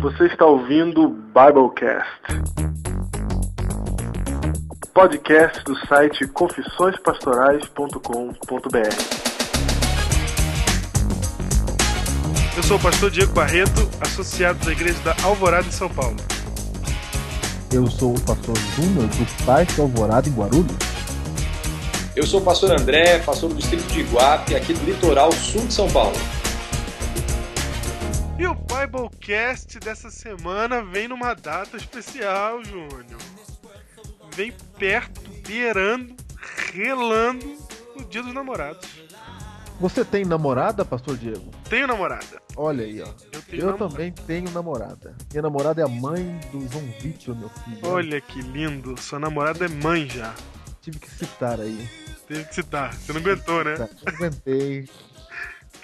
Você está ouvindo o Biblecast. Podcast do site confissõespastorais.com.br. Eu sou o pastor Diego Barreto, associado da Igreja da Alvorada em São Paulo. Eu sou o pastor Júnior do Parque Alvorada em Guarulhos. Eu sou o pastor André, pastor do distrito de Iguape, aqui do litoral sul de São Paulo. E o Biblecast dessa semana vem numa data especial, Júnior. Vem perto, beirando, relando o Dia dos Namorados. Você tem namorada, pastor Diego? Tenho namorada. Olha aí, ó. Eu tenho Eu também tenho namorada. Minha namorada é a mãe do João Vitor, meu filho. Olha que lindo. Sua namorada é mãe já. Tive que citar aí. Teve que citar. Você não aguentou, né? Não aguentei.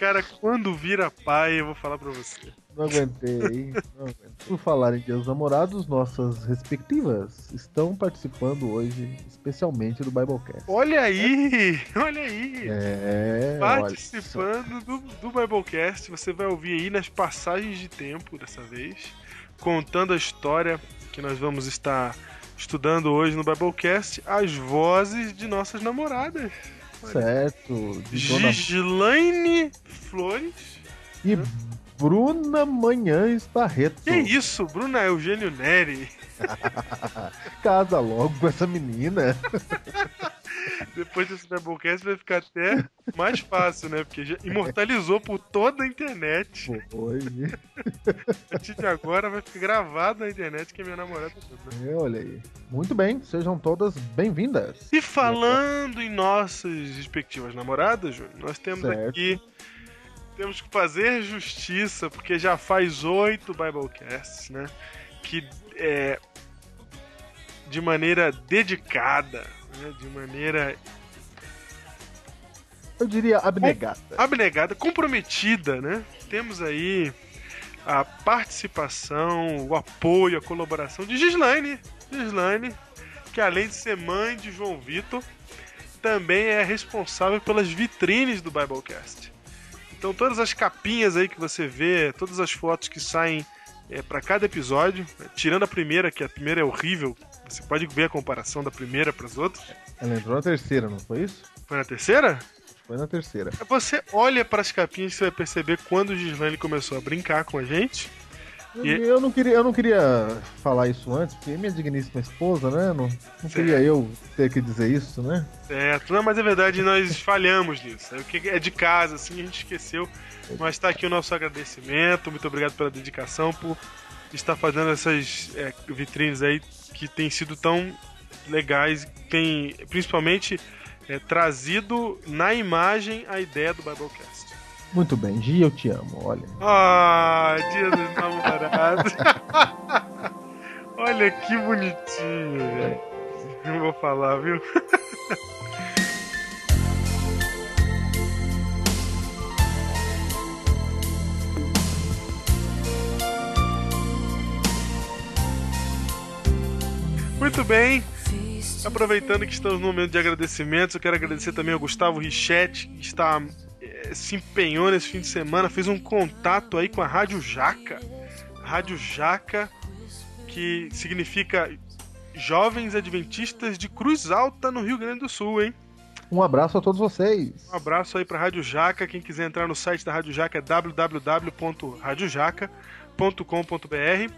Cara, quando vira pai, eu vou falar pra você. Não aguentei. Não aguentei. Por falar em Dia dos Namorados, nossas respectivas estão participando hoje, especialmente do Biblecast. Olha aí! Olha aí! É, olha. Participando do, do Biblecast, você vai ouvir aí nas passagens de tempo dessa vez, contando a história que nós vamos estar estudando hoje no Biblecast, as vozes de nossas namoradas. Certo. Gislaine Flores. E Bruna Manhães Barreto. Que isso, Bruna Eugênio Neri. Casa logo com essa menina. Depois desse Biblecast vai ficar até mais fácil, né? Porque já imortalizou por toda a internet. Foi. A partir de agora vai ficar gravado na internet que é minha namorada. É, olha aí. Muito bem, sejam todas bem-vindas. E falando em nossas respectivas namoradas, Júnior, nós temos Certo. aqui. Temos que fazer justiça, porque já faz oito Biblecasts, né? Que é. De maneira dedicada, né? de maneira Eu diria abnegada. abnegada, comprometida, né? Temos aí a participação, o apoio, a colaboração de Gislaine. Gislaine, que além de ser mãe de João Vitor, também é responsável pelas vitrines do Biblecast. Então todas as capinhas aí que você vê, todas as fotos que saem para cada episódio, né? tirando a primeira, que a primeira é horrível, você pode ver a comparação da primeira para as outras. Ela entrou na terceira, não foi isso? Foi na terceira? Foi na terceira. Você olha para as capinhas e você vai perceber quando o Gislaine começou a brincar com a gente. Eu, E- eu não queria, eu não queria falar isso antes, porque minha digníssima esposa, né? Não, não queria eu ter que dizer isso, né? Certo, não, mas é verdade, nós falhamos nisso. É o que é de casa, assim, a gente esqueceu. Mas tá aqui o nosso agradecimento. Muito obrigado pela dedicação, por estar fazendo essas é, vitrines aí que têm sido tão legais, tem principalmente é, trazido na imagem a ideia do Biblecast. Muito bem, Gi, eu te amo, olha. Ah, dia dos namorados. Olha que bonitinho, velho. Não vou falar, viu? Muito bem. Aproveitando que estamos no momento de agradecimentos, eu quero agradecer também ao Gustavo Richetti, que está se empenhou nesse fim de semana, fez um contato aí com a Rádio Jaca. Rádio Jaca, que significa Jovens Adventistas de Cruz Alta, no Rio Grande do Sul, hein? Um abraço a todos vocês. Um abraço aí pra Rádio Jaca. Quem quiser entrar no site da Rádio Jaca é www.radiojaca.com.br.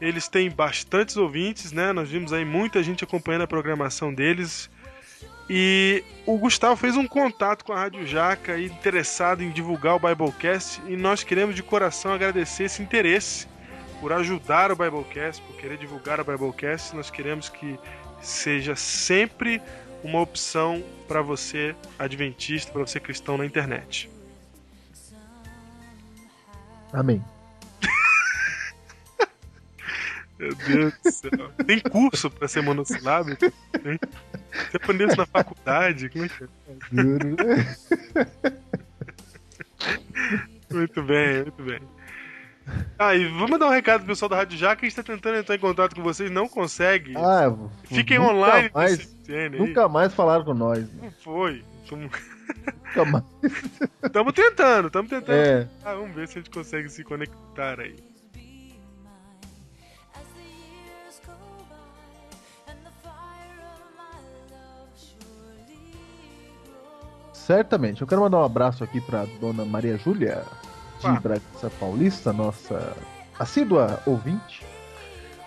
Eles têm bastantes ouvintes, né? Nós vimos aí muita gente acompanhando a programação deles. E o Gustavo fez um contato com a Rádio Jaca interessado em divulgar o Biblecast e nós queremos de coração agradecer esse interesse por ajudar o Biblecast, por querer divulgar o Biblecast. Nós queremos que seja sempre uma opção para você adventista, para você cristão na internet. Amém. Meu Deus do céu. Tem curso para ser monossilábico? Tem? Você aprendeu isso na faculdade? Como é que é? Juro. Muito bem, muito bem. Ah, e vamos dar um recado pro pessoal da Rádio Jaca, a gente tá tentando entrar em contato com vocês, não consegue. Ah, Fiquem nunca online Mais, aí. nunca mais falaram com nós. né? Não foi. Tamo- Nunca mais. Tamo tentando, tamo tentando. É. Ah, vamos ver se a gente consegue se conectar aí. Certamente. Eu quero mandar um abraço aqui para dona Maria Júlia, de Ah. Bragança Paulista, nossa assídua ouvinte.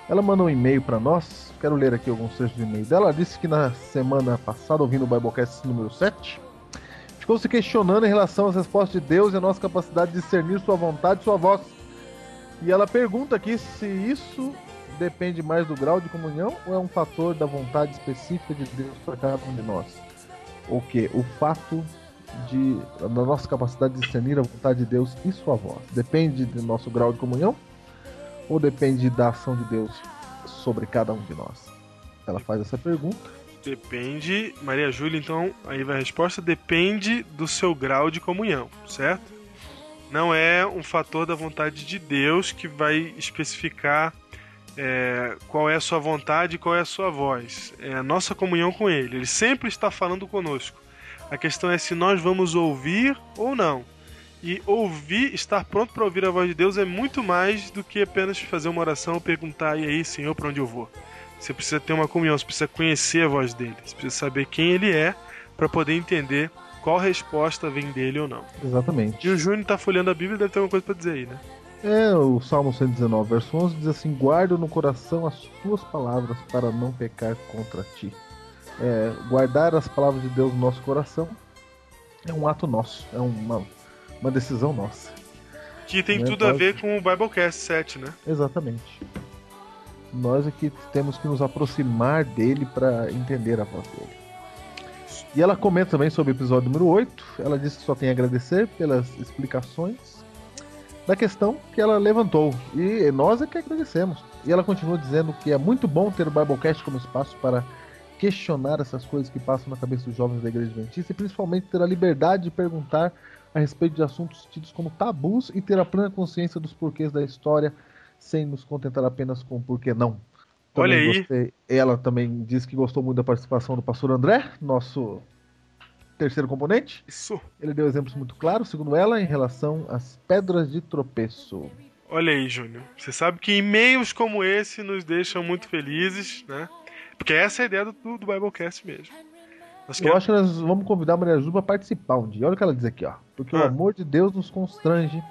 Ela mandou um e-mail para nós. Quero ler aqui alguns trechos do e-mail dela. Ela disse que na semana passada, ouvindo o Biblecast número 7, ficou se questionando em relação às respostas de Deus e a nossa capacidade de discernir sua vontade e sua voz. E ela pergunta aqui se isso depende mais do grau de comunhão ou é um fator da vontade específica de Deus para cada um de nós? O que? O fato de da nossa capacidade de discernir a vontade de Deus e sua voz. Depende do nosso grau de comunhão ou depende da ação de Deus sobre cada um de nós? Ela faz essa pergunta. Depende, Maria Júlia, então, aí vai a resposta, depende do seu grau de comunhão, certo? Não é um fator da vontade de Deus que vai especificar é, qual é a sua vontade e qual é a sua voz. É a nossa comunhão com Ele. Ele sempre está falando conosco. A questão é se nós vamos ouvir ou não. E ouvir, estar pronto para ouvir a voz de Deus é muito mais do que apenas fazer uma oração ou perguntar, e aí, Senhor, para onde eu vou? Você precisa ter uma comunhão, você precisa conhecer a voz dele, você precisa saber quem ele é para poder entender qual resposta vem dele ou não. Exatamente. E o Júnior tá folheando a Bíblia deve ter alguma coisa para dizer aí, né? É, o Salmo 119, verso 11 diz assim: Guarda no coração as tuas palavras para não pecar contra ti. É, guardar as palavras de Deus no nosso coração é um ato nosso, é uma, uma decisão nossa. Que tem Né, tudo a ver com o Biblecast 7, né? Exatamente. Nós aqui temos que nos aproximar dele para entender a voz dele. E ela comenta também sobre o episódio número 8. Ela diz que só tem a agradecer pelas explicações da questão que ela levantou. E nós é que agradecemos. E ela continua dizendo que é muito bom ter o Biblecast como espaço para questionar essas coisas que passam na cabeça dos jovens da Igreja Adventista e principalmente ter a liberdade de perguntar a respeito de assuntos tidos como tabus e ter a plena consciência dos porquês da história sem nos contentar apenas com o porquê não. Olha Também aí. gostei- Ela também disse que gostou muito da participação do pastor André, nosso terceiro componente. Isso. Ele deu exemplos muito claros, segundo ela, em relação às pedras de tropeço. Olha aí, Júnior. Você sabe que e-mails como esse nos deixam muito felizes, né? Porque essa é a ideia do, do Biblecast mesmo. Nós Eu queremos- acho que nós vamos convidar a Maria Ju para participar um dia. Olha o que ela diz aqui, ó. Porque o Ah. amor de Deus nos constrange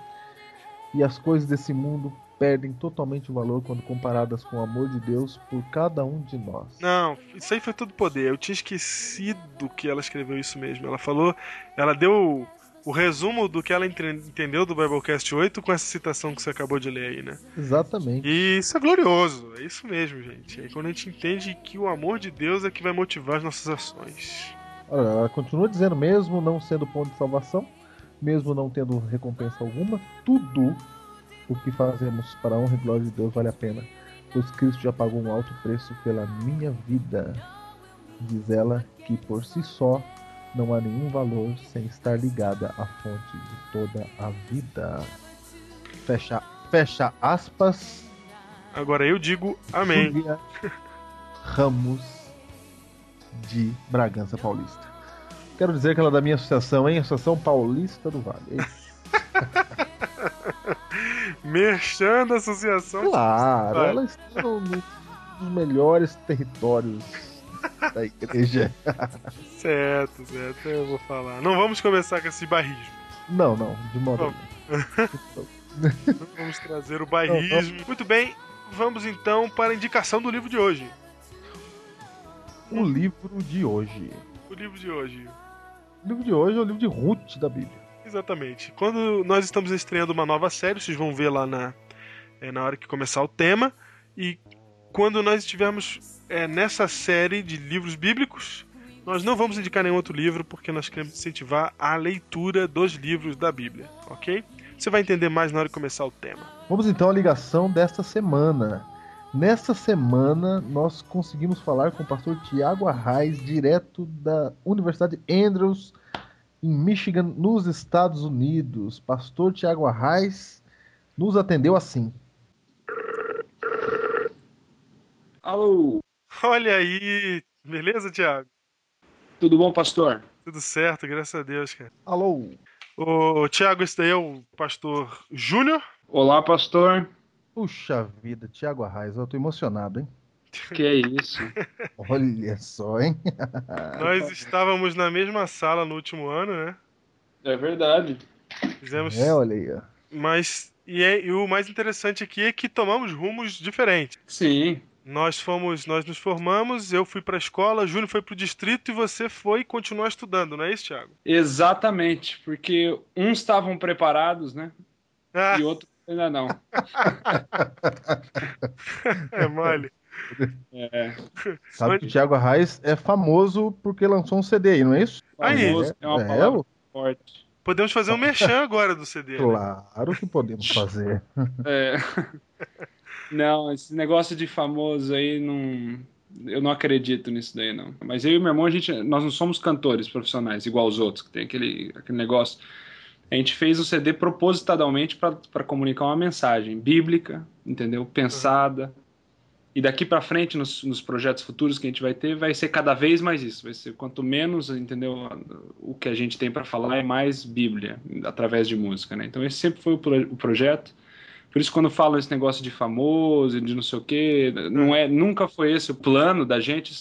e as coisas desse mundo perdem totalmente o valor quando comparadas com o amor de Deus por cada um de nós. Não, isso aí foi tudo poder. Eu tinha esquecido que ela escreveu isso mesmo. Ela falou, ela deu o resumo do que ela entendeu do Biblecast 8 com essa citação que você acabou de ler aí, né? Exatamente. E isso é glorioso, é isso mesmo, gente. É quando a gente entende que o amor de Deus é que vai motivar as nossas ações. Olha, ela continua dizendo, mesmo não sendo ponto de salvação, mesmo não tendo recompensa alguma, tudo o que fazemos para a honra e glória de Deus vale a pena, pois Cristo já pagou um alto preço pela minha vida. Diz ela que por si só não há nenhum valor sem estar ligada à fonte de toda a vida. Fecha, fecha aspas. Agora eu digo amém. Júlia Ramos de Bragança Paulista. Quero dizer que ela é da minha associação, hein? Associação Paulista do Vale. É isso. Da associação. Claro, Vai. ela está no- nos melhores territórios da igreja. Certo, certo, eu vou falar. Não vamos começar com esse barrismo. Não, não, de modo. Não vamos trazer o barrismo. Muito bem, vamos então para a indicação do livro de hoje. O livro de hoje. O livro de hoje. O livro de hoje é o livro de Ruth da Bíblia. Exatamente. Quando nós estamos estreando uma nova série, vocês vão ver lá na, é, na hora que começar o tema. E quando nós estivermos é, nessa série de livros bíblicos, nós não vamos indicar nenhum outro livro, porque nós queremos incentivar a leitura dos livros da Bíblia, ok? Você vai entender mais na hora que começar o tema. Vamos então à ligação desta semana. Nesta semana, nós conseguimos falar com o pastor Tiago Arraes, direto da Universidade Andrews, em Michigan, nos Estados Unidos. Pastor Tiago Arraes nos atendeu assim. Alô, Olha aí, beleza, Thiago? tudo bom, pastor? Tudo certo, graças a Deus, cara. Alô? Ô, Thiago, esse daí é o pastor Júnior. Olá, pastor. Puxa vida, Tiago Arraes, eu tô emocionado, hein? Que é isso. Olha só, hein? Nós estávamos na mesma sala no último ano, né? É verdade. Fizemos. É, olha aí. ó. Mas. E, é- e o mais interessante aqui é que tomamos rumos diferentes. Sim. Nós fomos, nós nos formamos, eu fui pra escola, Júnior foi pro distrito e você foi continuar estudando, não é isso, Thiago? Exatamente. Porque uns estavam preparados, né? Ah, E outros ainda não. é mole. É. Sabe que o Thiago Arraes é famoso porque lançou um CD aí, não é isso? Aí. Famoso é uma É, palavra forte. Podemos fazer um merchan agora do CD. né? Claro que podemos fazer. É. Não, esse negócio de famoso aí não. Eu não acredito nisso daí, não. Mas eu e meu irmão, a gente, nós não somos cantores profissionais, igual os outros, que tem aquele, aquele negócio. A gente fez o CD propositadamente para comunicar uma mensagem bíblica, entendeu? Pensada. E daqui para frente, nos, nos projetos futuros que a gente vai ter, vai ser cada vez mais isso. Vai ser quanto menos, entendeu? O que a gente tem para falar é mais Bíblia, através de música, né? Então esse sempre foi o, pro- o projeto. Por isso, quando falam esse negócio de famoso, de não sei o quê, não é, nunca foi esse o plano da gente.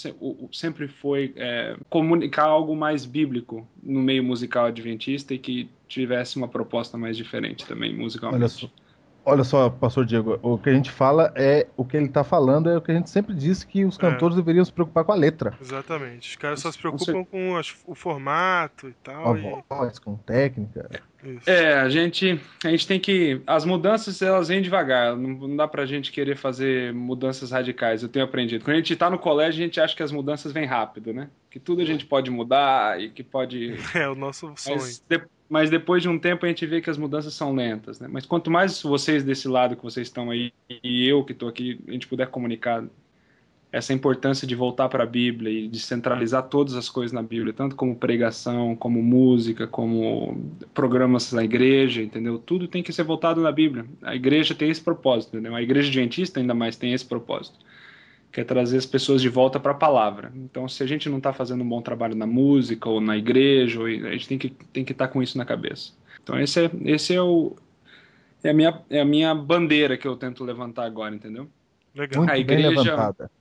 Sempre foi é, comunicar algo mais bíblico no meio musical adventista e que tivesse uma proposta mais diferente também musicalmente. Olha só. Olha só, pastor Diego, o que a gente fala é o que ele tá falando é o que a gente sempre disse que os cantores deveriam se preocupar com a letra. Exatamente. Os caras só se Com preocupam com as- o formato e Com tal. a e- voz, com técnica. isso. É, a gente, a gente tem que. As mudanças elas vêm devagar. Não, não dá pra gente querer fazer mudanças radicais. Eu tenho aprendido. Quando a gente tá no colégio, a gente acha que as mudanças vêm rápido, né? Que tudo a gente pode mudar e que pode. É o nosso sonho. Mas, de- mas depois de um tempo a gente vê que as mudanças são lentas, né? Mas quanto mais vocês desse lado que vocês estão aí e eu que estou aqui, a gente puder comunicar essa importância de voltar para a Bíblia e de centralizar todas as coisas na Bíblia, tanto como pregação, como música, como programas na igreja, entendeu? Tudo tem que ser voltado na Bíblia. A igreja tem esse propósito, entendeu? A igreja adventista ainda mais tem esse propósito, que é trazer as pessoas de volta para a palavra. Então, se a gente não está fazendo um bom trabalho na música ou na igreja, ou- a gente tem que tem que estar com isso na cabeça. Então, esse é esse é o é a minha é a minha bandeira que eu tento levantar agora, entendeu? Legal. Muito A bem igreja- levantada.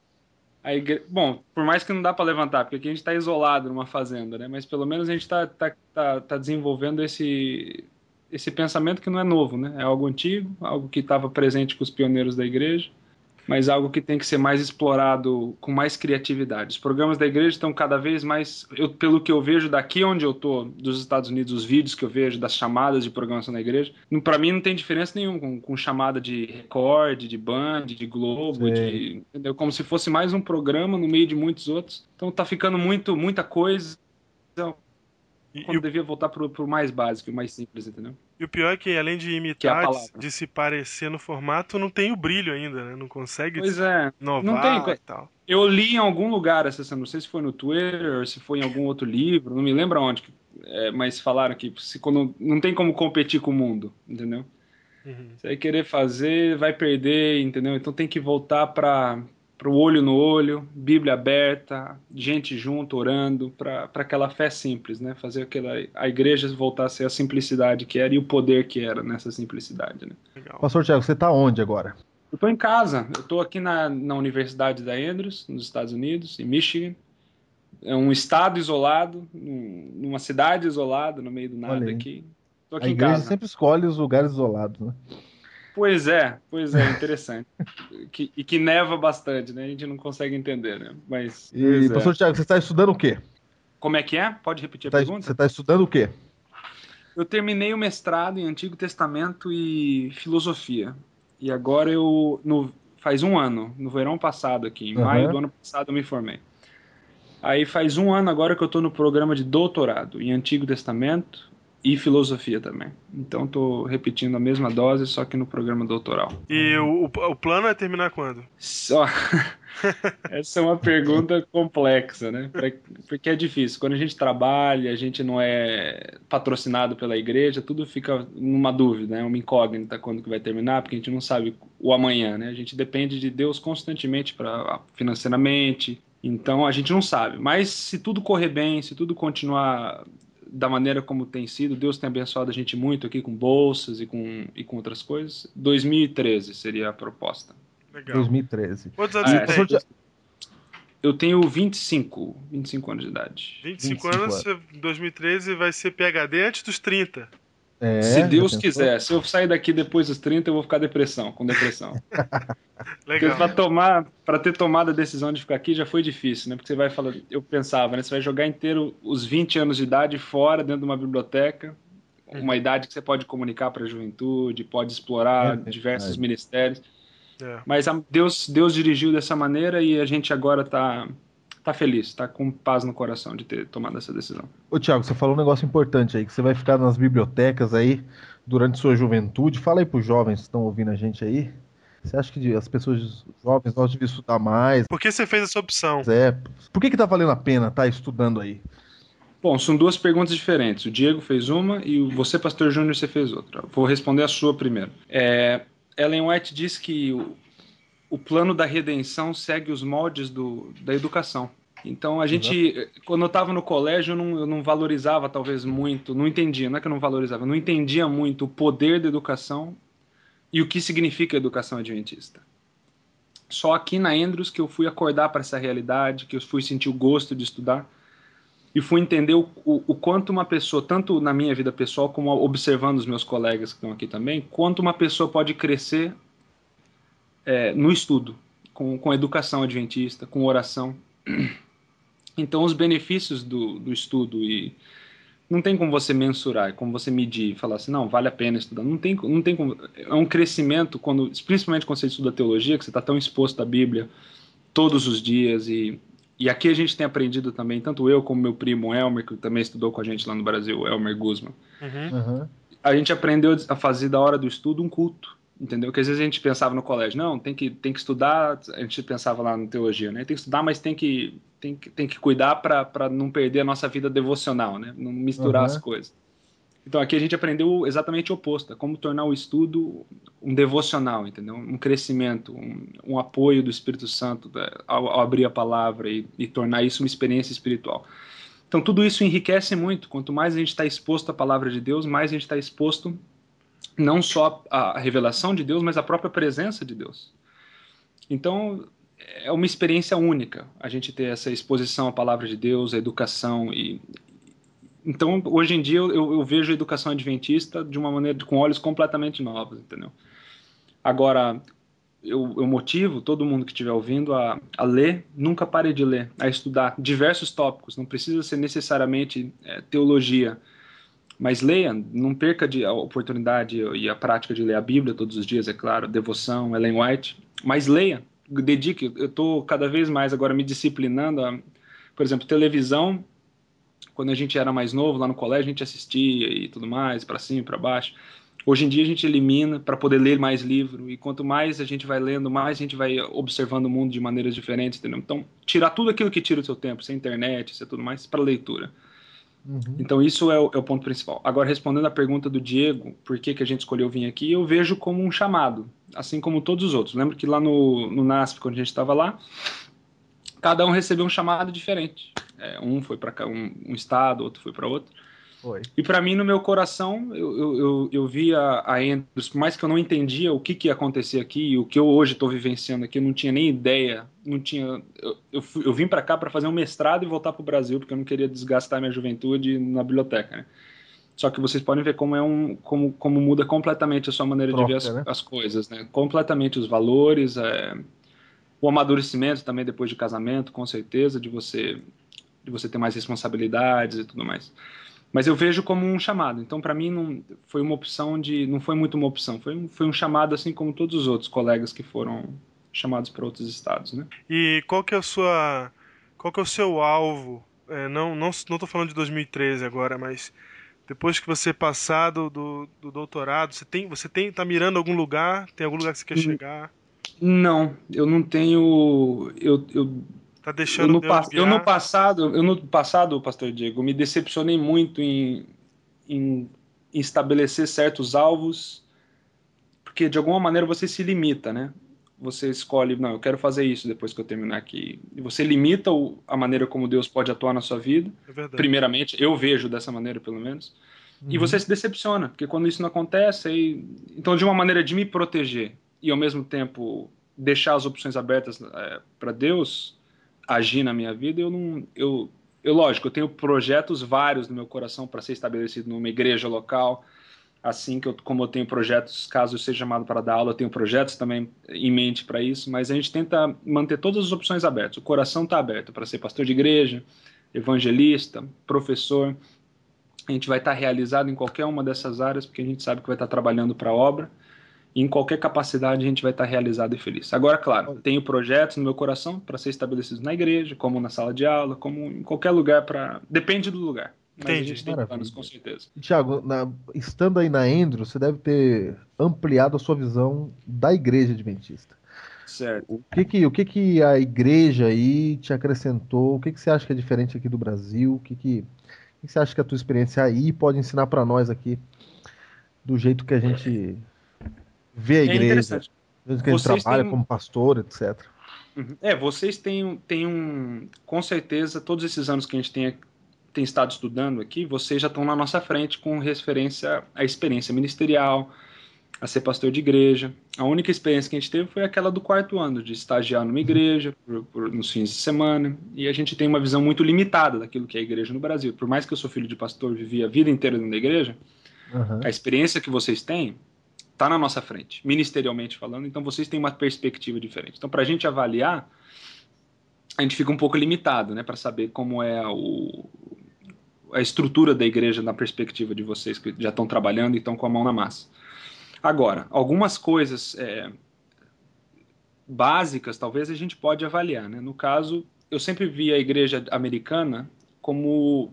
A igre... Bom, por mais que não dá para levantar, porque aqui a gente está isolado numa fazenda, né? Mas pelo menos a gente está tá, tá, tá desenvolvendo esse, esse pensamento que não é novo, né? É algo antigo, algo que estava presente com os pioneiros da igreja, mas algo que tem que ser mais explorado com mais criatividade. Os programas da igreja estão cada vez mais, eu, pelo que eu vejo daqui onde eu tô, dos Estados Unidos, os vídeos que eu vejo das chamadas de programação da igreja, para mim não tem diferença nenhuma com, com chamada de Record, de Band, de Globo, de, entendeu? Como se fosse mais um programa no meio de muitos outros. Então tá ficando muito, muita coisa. Quando o, devia voltar pro, pro mais básico, mais simples, entendeu? E o pior é que, além de Que é imitar, de, se parecer no formato, não tem o brilho ainda, né? Não consegue Pois é. inovar não tem- e tal. Eu li em algum lugar essa semana, não sei se foi no Twitter, ou se foi em algum outro livro, não me lembro onde, é, mas falaram que se, quando, não tem como competir com o mundo, entendeu? Uhum. Você vai querer fazer, vai perder, entendeu? Então tem que voltar para o olho no olho, Bíblia aberta, gente junto, orando, para aquela fé simples, né? Fazer aquela, a igreja voltar a ser a simplicidade que era e o poder que era nessa simplicidade, né? Legal. Pastor Tiago, você tá onde agora? Eu estou em casa, eu estou aqui na, na Universidade da Andrews, nos Estados Unidos, em Michigan. É um estado isolado, num- numa cidade isolada, no meio do nada aqui. A aqui em igreja casa. sempre escolhe os lugares isolados, né? Pois é, pois é, interessante. Que- e que neva bastante, né? A gente não consegue entender, né? Mas, E, é. pastor Tiago, você está estudando o quê? como é que é? Pode repetir a Tá- pergunta? você está estudando o quê? Eu terminei o mestrado em Antigo Testamento e Filosofia. E agora eu, no, faz um ano, no verão passado aqui, em Aham. maio do ano passado eu me formei. Aí faz um ano agora que eu estou no programa de doutorado em Antigo Testamento e Filosofia também. Então estou repetindo a mesma dose, só que no programa doutoral. E o, o, plano é terminar quando? Só. Essa é uma pergunta complexa, né? Porque é difícil. Quando a gente trabalha, a gente não é patrocinado pela igreja, tudo fica numa dúvida, né? Uma incógnita quando que vai terminar, porque a gente não sabe o amanhã, né? A gente depende de Deus constantemente para financeiramente. Então a gente não sabe. Mas se tudo correr bem, se tudo continuar da maneira como tem sido, Deus tem abençoado a gente muito aqui com bolsas e com, e com outras coisas. 2013 seria a proposta. Legal. 2013. Quantos anos Ah, você é, tem? Eu tenho 25, 25 anos de idade. 25, 25 anos, você- 2013 vai ser PHD antes dos 30. É, Se Deus quiser, se eu sair daqui depois dos 30, eu vou ficar depressão, com depressão. Legal. pra tomar, para ter tomado a decisão de ficar aqui já foi difícil, né? Porque você vai falar, eu pensava, né? Você vai jogar inteiro os 20 anos de idade fora dentro de uma biblioteca, uma idade que você pode comunicar para a juventude, pode É explorar verdade. diversos ministérios. É. Mas a- Deus, Deus dirigiu dessa maneira e a gente agora tá tá feliz, tá com paz no coração de ter tomado essa decisão. Ô, Thiago, você falou um negócio importante aí, que você vai ficar nas bibliotecas aí durante sua juventude. Fala aí pros jovens que estão ouvindo a gente aí. Você acha que as pessoas jovens nós devíamos estudar mais? Por que você fez essa opção? É, por que que tá valendo a pena estar estudando aí? Bom, são duas perguntas diferentes. O Diego fez uma e você, Pastor Júnior, você fez outra. Vou responder a sua primeiro. É, Ellen White diz que o, plano da redenção segue os moldes do, da educação. Então, a gente, quando eu estava no colégio, eu não, eu não valorizava talvez muito, não entendia, não é que eu não valorizava, eu não entendia muito o poder da educação e o que significa a educação adventista. Só aqui na Andrews que eu fui acordar para essa realidade, que eu fui sentir o gosto de estudar e fui entender o, o, o quanto uma pessoa, tanto na minha vida pessoal como observando os meus colegas que estão aqui também, quanto uma pessoa pode crescer é, no estudo, com, com educação adventista, com oração. Então, os benefícios do, do estudo e não tem como você mensurar, como você medir, falar assim, não, vale a pena estudar. Não tem, não tem como. É um crescimento, quando, principalmente quando você estuda teologia, que você está tão exposto à Bíblia todos os dias e e aqui a gente tem aprendido também, tanto eu como meu primo Elmer, que também estudou com a gente lá no Brasil, Elmer Guzman. Uhum. Uhum. A gente aprendeu a fazer da hora do estudo um culto, entendeu? Que às vezes a gente pensava no colégio, não, tem que, tem que estudar, a gente pensava lá na teologia, né? Tem que estudar, mas tem que, tem que, tem que cuidar para não perder a nossa vida devocional, né? Não misturar Uhum. as coisas. Então aqui a gente aprendeu exatamente o oposto, é como tornar o estudo um devocional, entendeu? Um crescimento, um, um apoio do Espírito Santo né? ao, ao abrir a palavra e, e tornar isso uma experiência espiritual. Então tudo isso enriquece muito. Quanto mais a gente está exposto à palavra de Deus, mais a gente está exposto não só à revelação de Deus, mas à própria presença de Deus. Então é uma experiência única a gente ter essa exposição à palavra de Deus, à educação e então, hoje em dia, eu, eu, vejo a educação adventista de uma maneira, com olhos completamente novos, entendeu? Agora, eu, eu motivo todo mundo que estiver ouvindo a, a, ler, nunca pare de ler, a estudar diversos tópicos, não precisa ser necessariamente é, teologia, mas leia, não perca de, a oportunidade e a prática de ler a Bíblia todos os dias, é claro, devoção, Ellen White, mas leia, dedique, eu estou cada vez mais agora me disciplinando a, por exemplo, televisão, quando a gente era mais novo, lá no colégio, a gente assistia e tudo mais, para cima e para baixo. Hoje em dia a gente elimina para poder ler mais livro, e quanto mais a gente vai lendo, mais a gente vai observando o mundo de maneiras diferentes, entendeu? Então, tirar tudo aquilo que tira o seu tempo, sem internet, sem tudo mais, para leitura. Uhum. Então, isso é o, é o, ponto principal. Agora, respondendo a pergunta do Diego, por que, que a gente escolheu vir aqui, eu vejo como um chamado, assim como todos os outros. Lembro que lá no, no NASP, quando a gente estava lá, cada um recebeu um chamado diferente. É, um foi para um, um, estado, outro foi para outro. Foi. E para mim, no meu coração, eu, eu, eu, eu via a Andrews, por mais que eu não entendia o que, que ia acontecer aqui, e o que eu hoje estou vivenciando aqui, eu não tinha nem ideia, não tinha. Eu, eu, fui, eu vim para cá para fazer um mestrado e voltar para o Brasil, porque eu não queria desgastar minha juventude na biblioteca. Né? Só que vocês podem ver como é um, como, como muda completamente a sua maneira Troca, de ver as, né? as coisas, né? Completamente os valores, é, o amadurecimento também depois de casamento, com certeza, de você de você ter mais responsabilidades e tudo mais. Mas eu vejo como um chamado. Então, para mim, não foi uma opção de, não foi muito uma opção. Foi um, foi um chamado, assim como todos os outros colegas que foram chamados para outros estados, né? E qual que é a sua, qual que é o seu alvo? É, não, não, não tô falando de 2013 agora, mas depois que você passar do, do, do doutorado, você tem, você tem, tá mirando algum lugar? Tem algum lugar que você quer Hum, chegar? Não, eu não tenho, eu, eu Tá Eu deixando no, Deus eu no passado, eu no passado, pastor Diego, me decepcionei muito em, em em estabelecer certos alvos, porque de alguma maneira você se limita, né? Você escolhe, não, eu quero fazer isso depois que eu terminar aqui. E você limita o- a maneira como Deus pode atuar na sua vida. É. Primeiramente, eu vejo dessa maneira, pelo menos. E Uhum. você se decepciona, porque quando isso não acontece, aí... então de uma maneira de me proteger e ao mesmo tempo deixar as opções abertas é, para Deus agir na minha vida, eu não. Eu, eu, lógico, eu tenho projetos vários no meu coração para ser estabelecido numa igreja local. Assim que eu, como eu tenho projetos, caso eu seja chamado para dar aula, eu tenho projetos também em mente para isso, mas a gente tenta manter todas as opções abertas. O coração está aberto para ser pastor de igreja, evangelista, professor. A gente vai estar tá realizado em qualquer uma dessas áreas, porque a gente sabe que vai estar tá trabalhando para a obra em qualquer capacidade a gente vai estar realizado e feliz. Agora, claro, tenho projetos no meu coração para ser estabelecidos na igreja, como na sala de aula, como em qualquer lugar para. Depende do lugar. Mas Entendi. a gente tem Maravilha. planos, com certeza. Tiago, estando aí na Andrew, você deve ter ampliado a sua visão da igreja adventista. Certo. O que que, o que, que a igreja aí te acrescentou? O que, que você acha que é diferente aqui do Brasil? O que, que, o que você acha que a tua experiência aí pode ensinar para nós aqui do jeito que a gente ver a é igreja, que a gente trabalha têm... como pastor, etc. Uhum. É, vocês têm, têm um. Com certeza, todos esses anos que a gente tem, tem estado estudando aqui, vocês já estão na nossa frente com referência à experiência ministerial, a ser pastor de igreja. A única experiência que a gente teve foi aquela do quarto ano, de estagiar numa igreja, por, por, nos fins de semana, e a gente tem uma visão muito limitada daquilo que é a igreja no Brasil. Por mais que eu sou filho de pastor, vivi a vida inteira dentro da igreja, uhum. a experiência que vocês têm está na nossa frente, ministerialmente falando, então vocês têm uma perspectiva diferente. Então, para a gente avaliar, a gente fica um pouco limitado, né, para saber como é o, a estrutura da igreja na perspectiva de vocês que já estão trabalhando e estão com a mão na massa. Agora, algumas coisas é, básicas, talvez a gente pode avaliar. Né? No caso, eu sempre vi a igreja americana como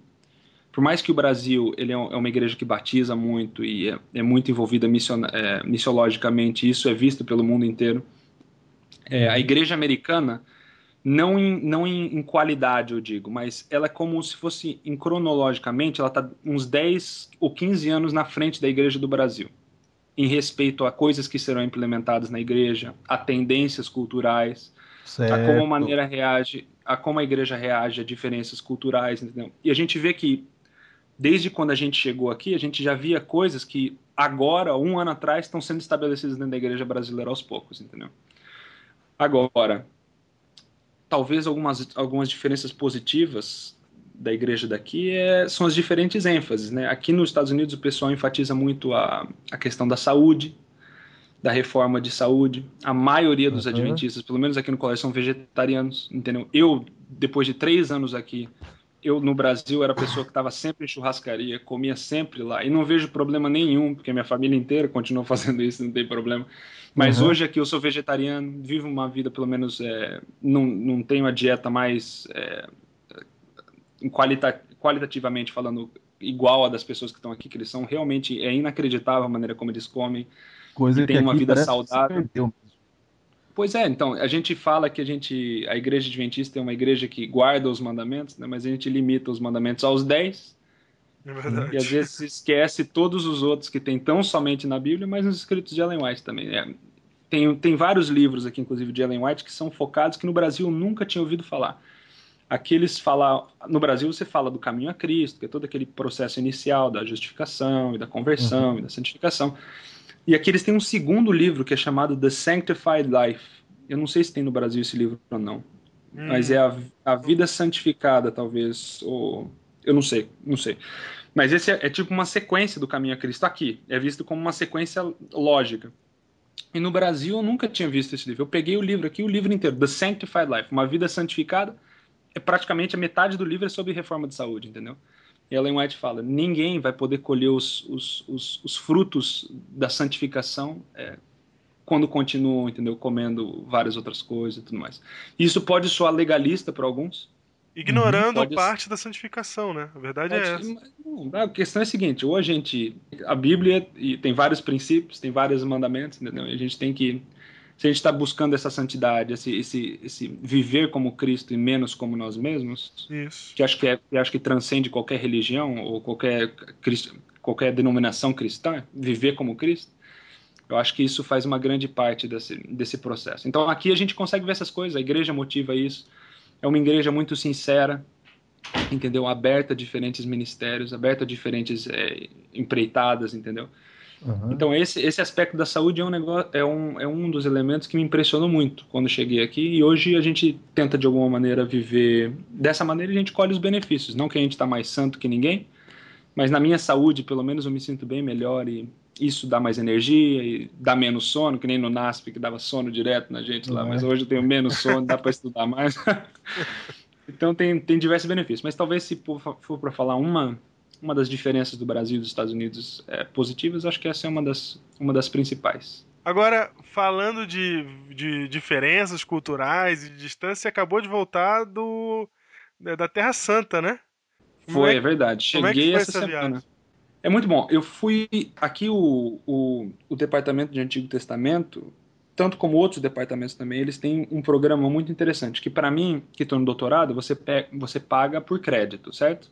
por mais que o Brasil ele é, é uma igreja que batiza muito e é, é muito envolvida mission, é, missiologicamente, isso é visto pelo mundo inteiro, é, a igreja americana, não, em, não em, em, qualidade, eu digo, mas ela é como se fosse, em cronologicamente, ela está uns 10 ou 15 anos na frente da igreja do Brasil, em respeito a coisas que serão implementadas na igreja, a tendências culturais, certo. a como a maneira reage, a como a igreja reage a diferenças culturais, entendeu? E a gente vê que desde quando a gente chegou aqui, a gente já via coisas que agora, um ano atrás, estão sendo estabelecidas dentro da igreja brasileira aos poucos, entendeu? Agora, talvez algumas, algumas diferenças positivas da igreja daqui é, são as diferentes ênfases, né? Aqui nos Estados Unidos o pessoal enfatiza muito a, a questão da saúde, da reforma de saúde. A maioria dos uhum. adventistas, pelo menos aqui no colégio, são vegetarianos, entendeu? Eu, depois de três anos aqui, eu no Brasil era a pessoa que estava sempre em churrascaria, comia sempre lá, e não vejo problema nenhum, porque minha família inteira continua fazendo isso, não tem problema. Mas uhum. hoje aqui eu sou vegetariano, vivo uma vida, pelo menos, é, não, não tenho a dieta mais é, qualita, qualitativamente falando igual a das pessoas que estão aqui, que eles são realmente, é inacreditável a maneira como eles comem, Coisa e tem uma vida saudável. Pois é, então, a gente fala que a gente, a igreja adventista é uma igreja que guarda os mandamentos, né, mas a gente limita os mandamentos aos 10. É verdade. E às vezes esquece todos os outros que tem tão somente na Bíblia, mas nos escritos de Ellen White também. É, tem, tem vários livros aqui, inclusive, de Ellen White, que são focados que no Brasil nunca tinha ouvido falar. Aqui eles falam, no Brasil você fala do caminho a Cristo, que é todo aquele processo inicial da justificação e da conversão uhum. e da santificação. E aqui eles têm um segundo livro que é chamado The Sanctified Life. Eu não sei se tem no Brasil esse livro ou não. Hum. Mas é a, a Vida Santificada, talvez. Ou. Eu não sei, não sei. Mas esse é, é tipo uma sequência do caminho a Cristo aqui. É visto como uma sequência lógica. E no Brasil eu nunca tinha visto esse livro. Eu peguei o livro aqui, o livro inteiro, The Sanctified Life, uma vida santificada. É praticamente a metade do livro é sobre reforma de saúde, entendeu? E Ellen White fala: ninguém vai poder colher os, os, os, os frutos da santificação é, quando continuam, entendeu, comendo várias outras coisas e tudo mais. Isso pode soar legalista para alguns. Ignorando pode... parte da santificação, né? A verdade é pode... é essa. Não, a questão é a seguinte: ou a gente. A Bíblia tem vários princípios, tem vários mandamentos, entendeu? E a gente tem que se a gente está buscando essa santidade, esse, esse, esse viver como Cristo e menos como nós mesmos, Isso. que acho que, é, que acho que transcende qualquer religião ou qualquer, qualquer denominação cristã, viver como Cristo, eu acho que isso faz uma grande parte desse, desse processo. Então aqui a gente consegue ver essas coisas, a igreja motiva isso, é uma igreja muito sincera, entendeu? Aberta a diferentes ministérios, aberta a diferentes é, empreitadas, entendeu? Uhum. Então esse, esse aspecto da saúde é um, negócio, é, um, é um dos elementos que me impressionou muito quando cheguei aqui e hoje a gente tenta de alguma maneira viver dessa maneira a gente colhe os benefícios, não que a gente está mais santo que ninguém, mas na minha saúde pelo menos eu me sinto bem melhor e isso dá mais energia e dá menos sono, que nem no NASP que dava sono direto na gente lá, mas é. hoje eu tenho menos sono, dá para estudar mais. então tem, tem diversos benefícios, mas talvez se for para falar uma uma das diferenças do Brasil e dos Estados Unidos é, positivas, acho que essa é uma das, uma das principais. Agora, falando de, de diferenças culturais e de distância, você acabou de voltar do, da Terra Santa, né? Foi, é, é verdade. Cheguei é essa, essa semana. Viagem? É muito bom. Eu fui. Aqui, o, o, o Departamento de Antigo Testamento, tanto como outros departamentos também, eles têm um programa muito interessante. Que, para mim, que estou no doutorado, você, pe você paga por crédito, certo?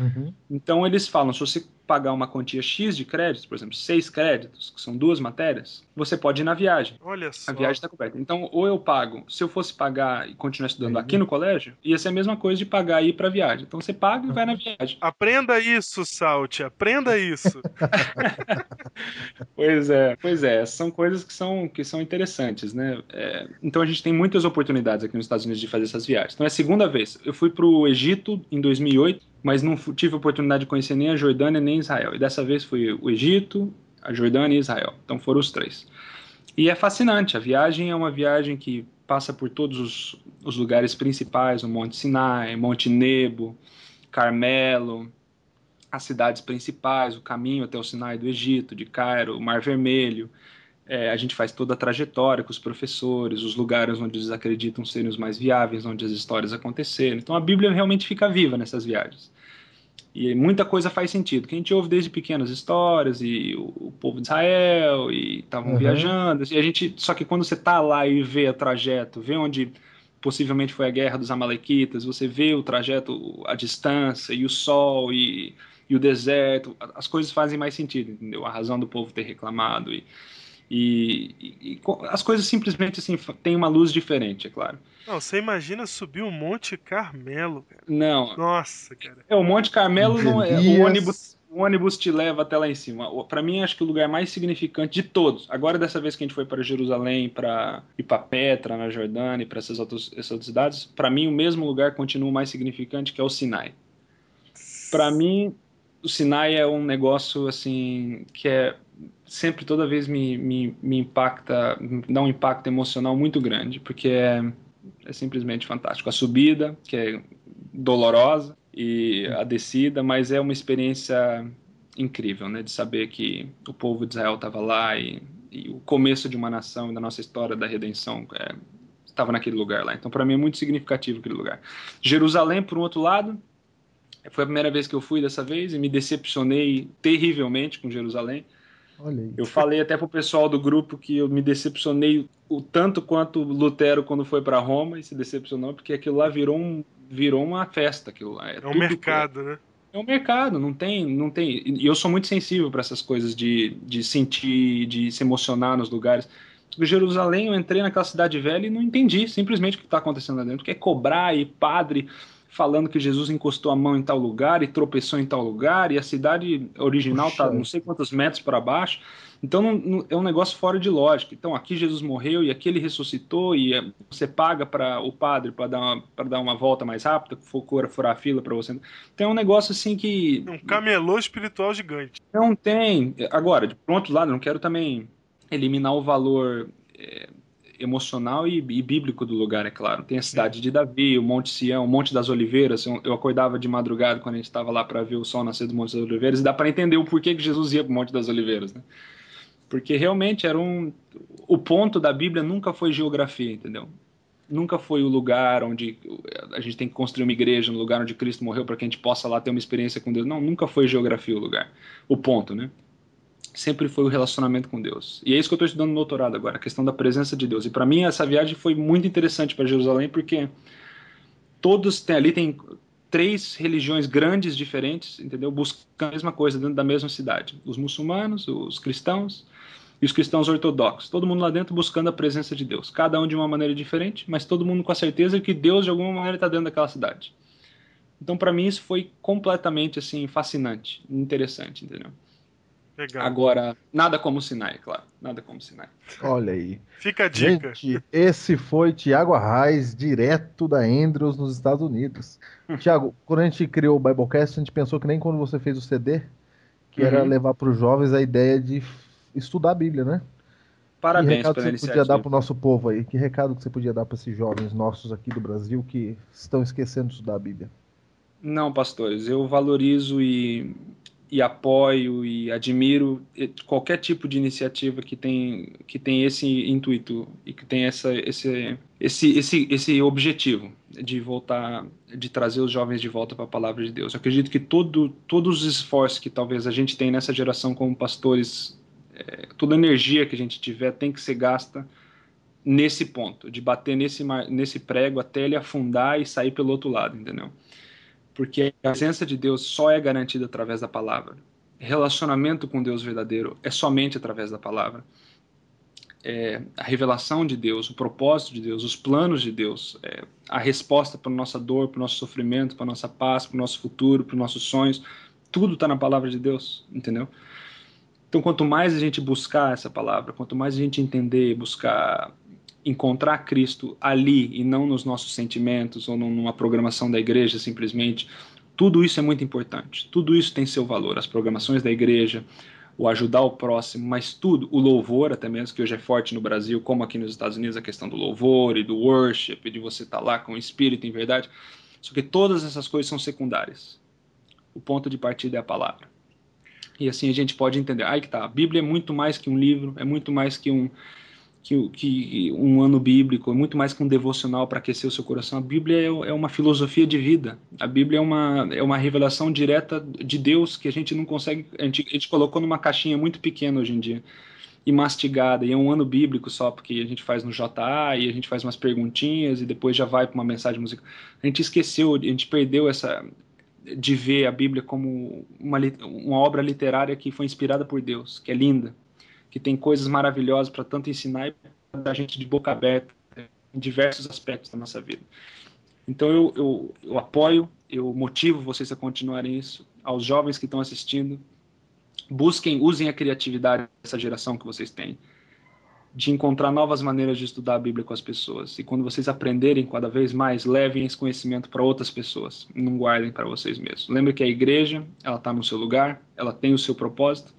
Uhum. Então eles falam, se você pagar uma quantia X de créditos, por exemplo, seis créditos, que são duas matérias, você pode ir na viagem. Olha só. A viagem está coberta. Então, ou eu pago, se eu fosse pagar e continuar estudando uhum. aqui no colégio, ia ser a mesma coisa de pagar e ir para viagem. Então você paga e vai na viagem. Aprenda isso, Salt, aprenda isso. pois é, pois é, são coisas que são, que são interessantes, né? É, então a gente tem muitas oportunidades aqui nos Estados Unidos de fazer essas viagens. Então é a segunda vez. Eu fui para o Egito em 2008 mas não tive a oportunidade de conhecer nem a Jordânia nem Israel. E dessa vez foi o Egito, a Jordânia e Israel. Então foram os três. E é fascinante. A viagem é uma viagem que passa por todos os, os lugares principais: o Monte Sinai, Monte Nebo, Carmelo, as cidades principais, o caminho até o Sinai do Egito, de Cairo, o Mar Vermelho. É, a gente faz toda a trajetória com os professores, os lugares onde eles acreditam serem os mais viáveis, onde as histórias aconteceram. Então a Bíblia realmente fica viva nessas viagens. E muita coisa faz sentido, que a gente ouve desde pequenas histórias, e o, o povo de Israel, e estavam uhum. viajando, e a gente, só que quando você tá lá e vê o trajeto, vê onde possivelmente foi a guerra dos amalequitas, você vê o trajeto, a distância, e o sol, e, e o deserto, as coisas fazem mais sentido, entendeu? A razão do povo ter reclamado, e, e, e, e as coisas simplesmente assim têm uma luz diferente, é claro. Não, você imagina subir o Monte Carmelo, cara. Não. Nossa, cara. É, o Monte Carmelo não é. O ônibus, o ônibus te leva até lá em cima. Para mim, acho que o lugar mais significante de todos. Agora, dessa vez que a gente foi para Jerusalém, para ir para Petra, na Jordânia, para essas outras, essas outras cidades, para mim, o mesmo lugar continua mais significante, que é o Sinai. Para mim, o Sinai é um negócio assim que é sempre toda vez me, me, me impacta, me dá um impacto emocional muito grande, porque é é simplesmente fantástico. A subida, que é dolorosa, e a descida, mas é uma experiência incrível, né? De saber que o povo de Israel estava lá e, e, o começo de uma nação, da nossa história da redenção, é, estava naquele lugar lá. Então, para mim, é muito significativo aquele lugar. Jerusalém, por um outro lado, foi a primeira vez que eu fui dessa vez e me decepcionei terrivelmente com Jerusalém. Eu falei até pro pessoal do grupo que eu me decepcionei o tanto quanto Lutero quando foi para Roma e se decepcionou porque aquilo lá virou um virou uma festa aquilo lá. É, é um mercado, né? É um mercado, não tem, não tem. E eu sou muito sensível para essas coisas de, de sentir, de se emocionar nos lugares. Jerusalém, eu entrei naquela cidade velha e não entendi simplesmente o que está acontecendo lá dentro. Que é cobrar e padre falando que Jesus encostou a mão em tal lugar e tropeçou em tal lugar e a cidade original está não sei quantos metros para baixo. Então não, não, é um negócio fora de lógica. Então aqui Jesus morreu e aqui ele ressuscitou e é, você paga para o padre para dar, uma, dar uma volta mais rápida, for, furar a fila para você. Então é um negócio assim que. Um camelô espiritual gigante. Não tem. Agora, de pronto lado, não quero também eliminar o valor. É, emocional e, e, bíblico do lugar, é claro. Tem a cidade de Davi, o Monte Sião, o Monte das Oliveiras. Eu, eu acordava de madrugada quando a gente estava lá para ver o sol nascer do Monte das Oliveiras e dá para entender o porquê que Jesus ia para o Monte das Oliveiras, né? Porque realmente era um o ponto da Bíblia nunca foi geografia, entendeu? Nunca foi o lugar onde a gente tem que construir uma igreja, no lugar onde Cristo morreu para que a gente possa lá ter uma experiência com Deus. Não, nunca foi geografia o lugar. O ponto, né? Sempre foi o relacionamento com Deus. E é isso que eu estou estudando no doutorado agora, a questão da presença de Deus. E para mim essa viagem foi muito interessante para Jerusalém porque todos têm, ali tem três religiões grandes diferentes, entendeu? Buscando a mesma coisa dentro da mesma cidade. Os muçulmanos, os cristãos e os cristãos ortodoxos. Todo mundo lá dentro buscando a presença de Deus. Cada um de uma maneira diferente, mas todo mundo com a certeza que Deus de alguma maneira está dentro daquela cidade. Então, para mim, isso foi completamente assim fascinante, interessante, entendeu? Legal. Agora, nada como Sinai, claro. Nada como Sinai. Olha aí. Fica a dica. Gente, esse foi Tiago Arraes, direto da Andrews, nos Estados Unidos. Tiago, quando a gente criou o Biblecast, a gente pensou que nem quando você fez o CD, que era Uhum. levar para os jovens a ideia de estudar a Bíblia, né? que Parabéns recado pela você podia dar para o nosso povo aí? Que recado que você podia dar para esses jovens nossos aqui do Brasil que estão esquecendo de estudar a Bíblia? Não, pastores, eu valorizo e, e apoio e admiro qualquer tipo de iniciativa que tem, que tem esse intuito e que tem essa, esse, esse, esse, esse objetivo de voltar, de trazer os jovens de volta para a palavra de Deus. Eu acredito que todo, todos os esforços que talvez a gente tem nessa geração como pastores, é, toda a energia que a gente tiver tem que ser gasta nesse ponto, de bater nesse, nesse prego até ele afundar e sair pelo outro lado, entendeu? Porque a presença de Deus só é garantida através da palavra. Relacionamento com Deus verdadeiro é somente através da palavra. É, a revelação de Deus, o propósito de Deus, os planos de Deus, é, a resposta para nossa dor, para o nosso sofrimento, para nossa paz, para o nosso futuro, para os nossos sonhos, tudo está na palavra de Deus, entendeu? Então, quanto mais a gente buscar essa palavra, quanto mais a gente entender, buscar encontrar Cristo ali e não nos nossos sentimentos ou numa programação da igreja simplesmente, tudo isso é muito importante. Tudo isso tem seu valor. As programações da igreja, o ajudar o próximo, mas tudo, o louvor até mesmo, que hoje é forte no Brasil, como aqui nos Estados Unidos, a questão do louvor e do worship, de você estar lá com o espírito em verdade. Só que todas essas coisas são secundárias. O ponto de partida é a palavra. E assim a gente pode entender. Aí que tá. A Bíblia é muito mais que um livro, é muito mais que um que, que um ano bíblico, é muito mais que um devocional para aquecer o seu coração. A Bíblia é, é uma filosofia de vida. A Bíblia é uma, é uma revelação direta de Deus que a gente não consegue. A gente, a gente colocou numa caixinha muito pequena hoje em dia e mastigada. E é um ano bíblico só, porque a gente faz no JA e a gente faz umas perguntinhas e depois já vai para uma mensagem musical. A gente esqueceu, a gente perdeu essa de ver a Bíblia como uma, uma obra literária que foi inspirada por Deus, que é linda que tem coisas maravilhosas para tanto ensinar e para a gente de boca aberta em diversos aspectos da nossa vida. Então eu, eu, eu apoio, eu motivo vocês a continuarem isso, aos jovens que estão assistindo, busquem, usem a criatividade dessa geração que vocês têm, de encontrar novas maneiras de estudar a Bíblia com as pessoas. E quando vocês aprenderem cada vez mais, levem esse conhecimento para outras pessoas, não guardem para vocês mesmos. Lembre que a igreja, ela está no seu lugar, ela tem o seu propósito,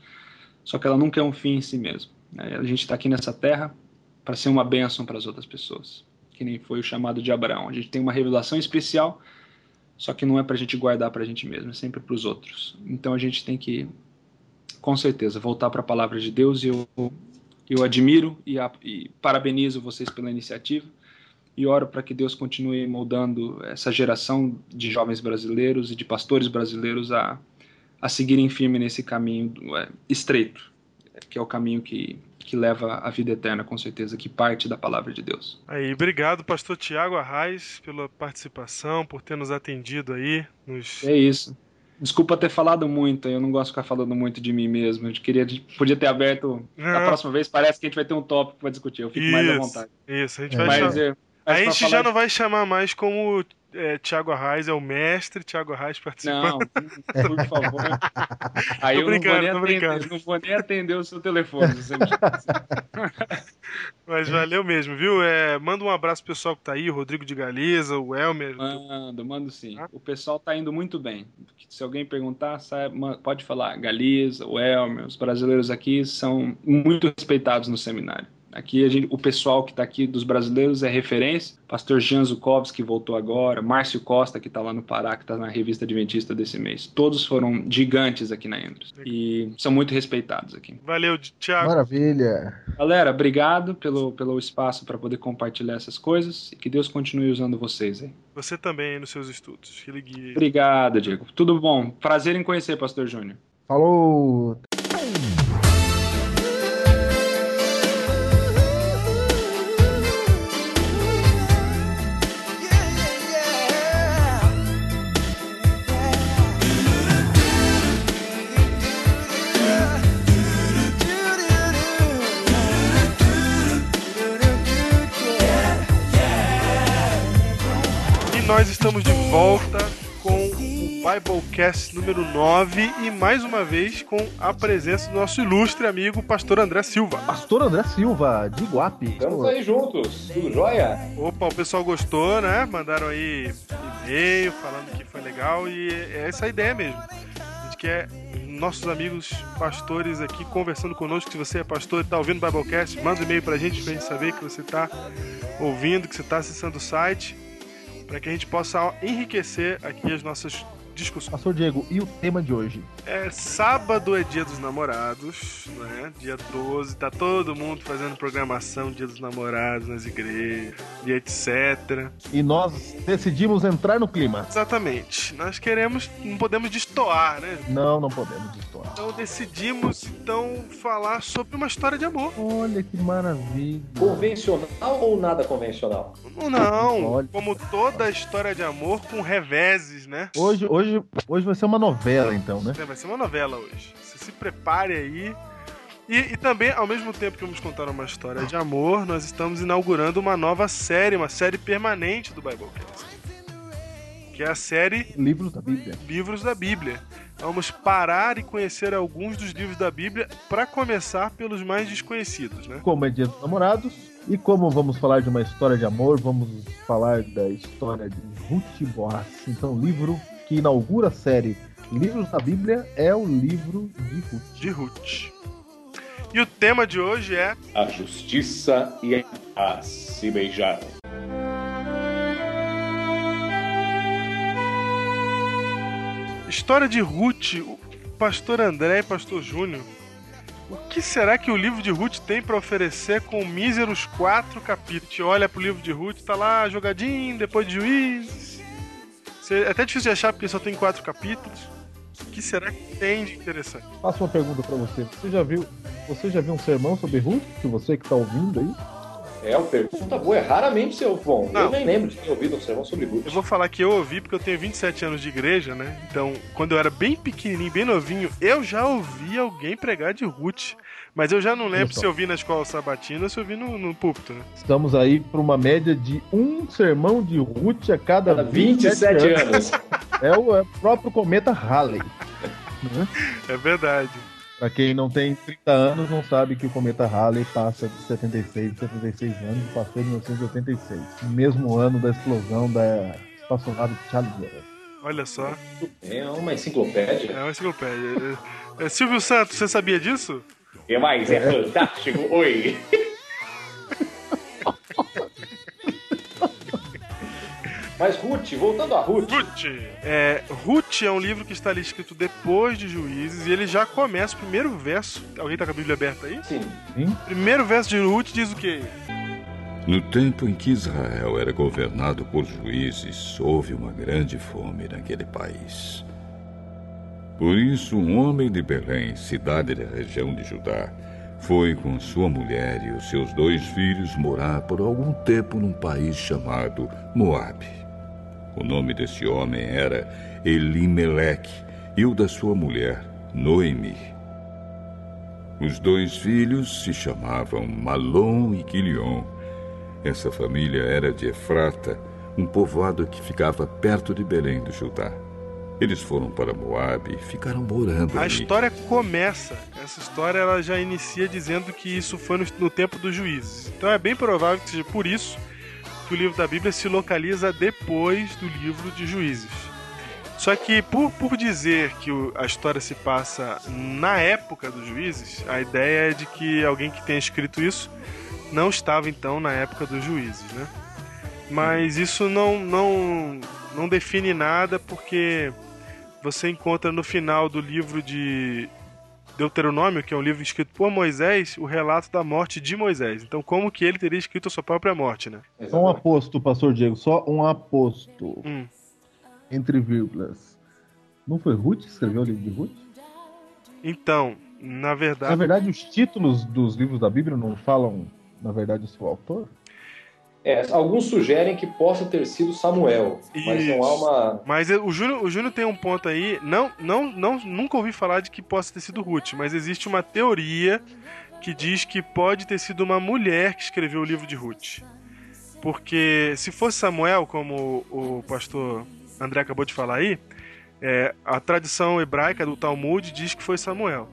só que ela nunca é um fim em si mesmo. Né? A gente está aqui nessa terra para ser uma bênção para as outras pessoas, que nem foi o chamado de Abraão. A gente tem uma revelação especial, só que não é para a gente guardar para a gente mesmo, é sempre para os outros. Então a gente tem que, com certeza, voltar para a palavra de Deus e eu, eu admiro e, a, e parabenizo vocês pela iniciativa e oro para que Deus continue moldando essa geração de jovens brasileiros e de pastores brasileiros a a seguirem firme nesse caminho é, estreito, que é o caminho que, que leva à vida eterna, com certeza, que parte da palavra de Deus. Aí, obrigado, pastor Tiago Arraes, pela participação, por ter nos atendido aí. Nos... É isso. Desculpa ter falado muito, eu não gosto de ficar falando muito de mim mesmo. Eu queria, podia ter aberto. Não. A próxima vez parece que a gente vai ter um tópico para discutir, eu fico isso, mais à vontade. Isso, a gente É. vai Mas. É, A gente já falar não vai chamar mais como é, Tiago Arraes, é o mestre Tiago Arraes participando. Não, por favor. Aí Tô eu não brincando, tô atender, brincando. não vou nem atender o seu telefone. Mas valeu mesmo, viu? É, manda um abraço pro pessoal que tá aí, o Rodrigo de Galiza, o Elmer. Mando, mando sim. Tá? O pessoal tá indo muito bem. Se alguém perguntar, sabe, pode falar. Galiza, o Elmer, os brasileiros aqui são muito respeitados no seminário. Aqui a gente, o pessoal que está aqui dos brasileiros é referência. Pastor Jean Zukovski, que voltou agora. Márcio Costa, que está lá no Pará, que está na revista Adventista desse mês. Todos foram gigantes aqui na Endros. E são muito respeitados aqui. Valeu, Tiago. Maravilha. Galera, obrigado pelo, pelo espaço para poder compartilhar essas coisas. E que Deus continue usando vocês aí. Você também aí nos seus estudos. Que ele guie. Obrigado, Diego. Tudo bom. Prazer em conhecer, Pastor Júnior. Falou. Volta com o Biblecast número 9 e mais uma vez com a presença do nosso ilustre amigo Pastor André Silva. Pastor André Silva, de Iguape. Estamos aí juntos, tudo jóia? Opa, o pessoal gostou, né? Mandaram aí e-mail falando que foi legal e é essa a ideia mesmo. A gente quer nossos amigos pastores aqui conversando conosco. Se você é pastor e está ouvindo o Biblecast, manda um e-mail pra gente pra gente saber que você está ouvindo, que você está acessando o site, para que a gente possa enriquecer aqui as nossas discussões. Pastor Diego, e o tema de hoje? É sábado é dia dos namorados, né? Dia 12, tá todo mundo fazendo programação dia dos namorados nas igrejas, e etc. E nós decidimos entrar no clima. Exatamente. Nós queremos, não podemos destoar, né? Não, não podemos destoar. Então decidimos então falar sobre uma história de amor. Olha que maravilha. Convencional ou nada convencional? Não, Olha. como toda história de amor com reveses, né? Hoje, hoje, hoje vai ser uma novela, então, né? É, Vai ser uma novela hoje. Você se prepare aí. E, e também, ao mesmo tempo que vamos contar uma história de amor, nós estamos inaugurando uma nova série, uma série permanente do Biblecast. Que é a série Livros da Bíblia. Livros da Bíblia. Vamos parar e conhecer alguns dos livros da Bíblia, para começar pelos mais desconhecidos, né? Como é Dia dos Namorados. E como vamos falar de uma história de amor, vamos falar da história de Ruth Boas. Então, livro que inaugura a série Livros da Bíblia é o livro de Ruth. De Ruth. E o tema de hoje é A justiça e a se beijaram. História de Ruth, o pastor André e pastor Júnior. O que será que o livro de Ruth tem para oferecer com míseros quatro capítulos? A gente olha pro livro de Ruth, tá lá jogadinho, depois de juízes. É até difícil de achar porque só tem quatro capítulos. O que será que tem de interessante? Faço uma pergunta pra você. Você já viu, você já viu um sermão sobre Ruth? Você que tá ouvindo aí? É uma pergunta boa, é raramente seu. Bom, Não. eu nem lembro de ter ouvido um sermão sobre Ruth. Eu vou falar que eu ouvi porque eu tenho 27 anos de igreja, né? Então, quando eu era bem pequenininho, bem novinho, eu já ouvi alguém pregar de Ruth. Mas eu já não lembro só. se eu vi na escola sabatina ou se eu vi no, no púlpito, né? Estamos aí para uma média de um sermão de Ruth a cada Cada 27 anos. É o, é o próprio cometa Halley. É verdade. Pra quem não tem 30 anos, não sabe que o cometa Halley passa de 76 a 76 anos e passou em 1986. Mesmo ano da explosão da espaçonave Challenger. Olha só. É uma enciclopédia. É uma enciclopédia. É, é, Silvio Santos, você sabia disso? E mais, é fantástico. Oi. Mas Ruth, voltando a Ruth, Ruth. É, Ruth é um livro que está ali escrito depois de Juízes e ele já começa o primeiro verso. Alguém tá com a Bíblia aberta aí? sim, Primeiro verso de Ruth diz o quê? No tempo em que Israel era governado por juízes, houve uma grande fome naquele país. Por isso, um homem de Belém, cidade da região de Judá, foi com sua mulher e os seus dois filhos morar por algum tempo num país chamado Moabe. O nome desse homem era Elimeleque e o da sua mulher, Noemi. Os dois filhos se chamavam Malom e Quilion. Essa família era de Efrata, um povoado que ficava perto de Belém do Judá. Eles foram para Moabe e ficaram morando A ali. história começa. Essa história ela já inicia dizendo que isso foi no, no tempo dos juízes. Então é bem provável que seja por isso que o livro da Bíblia se localiza depois do livro de juízes. Só que por, por dizer que o- a história se passa na época dos juízes, a ideia é de que alguém que tenha escrito isso não estava então na época dos juízes, né? Mas isso não, não, não define nada porque você encontra no final do livro de Deuteronômio, que é um livro escrito por Moisés, o relato da morte de Moisés. Então, como que ele teria escrito a sua própria morte, né? Só um aposto, pastor Diego, só um aposto. Hum. Entre vírgulas. Não foi Ruth que escreveu o livro de Ruth? Então, na Na verdade, verdade, os títulos dos livros da Bíblia não falam, na verdade, o seu autor? É, alguns sugerem que possa ter sido Samuel, mas não há Isso. uma. mas o Júnior, o Júnior tem um ponto aí. Não, não, não, nunca ouvi falar de que possa ter sido Ruth, mas existe uma teoria que diz que pode ter sido uma mulher que escreveu o livro de Ruth. Porque se fosse Samuel, como o pastor André acabou de falar aí, É, a tradição hebraica do Talmud diz que foi Samuel.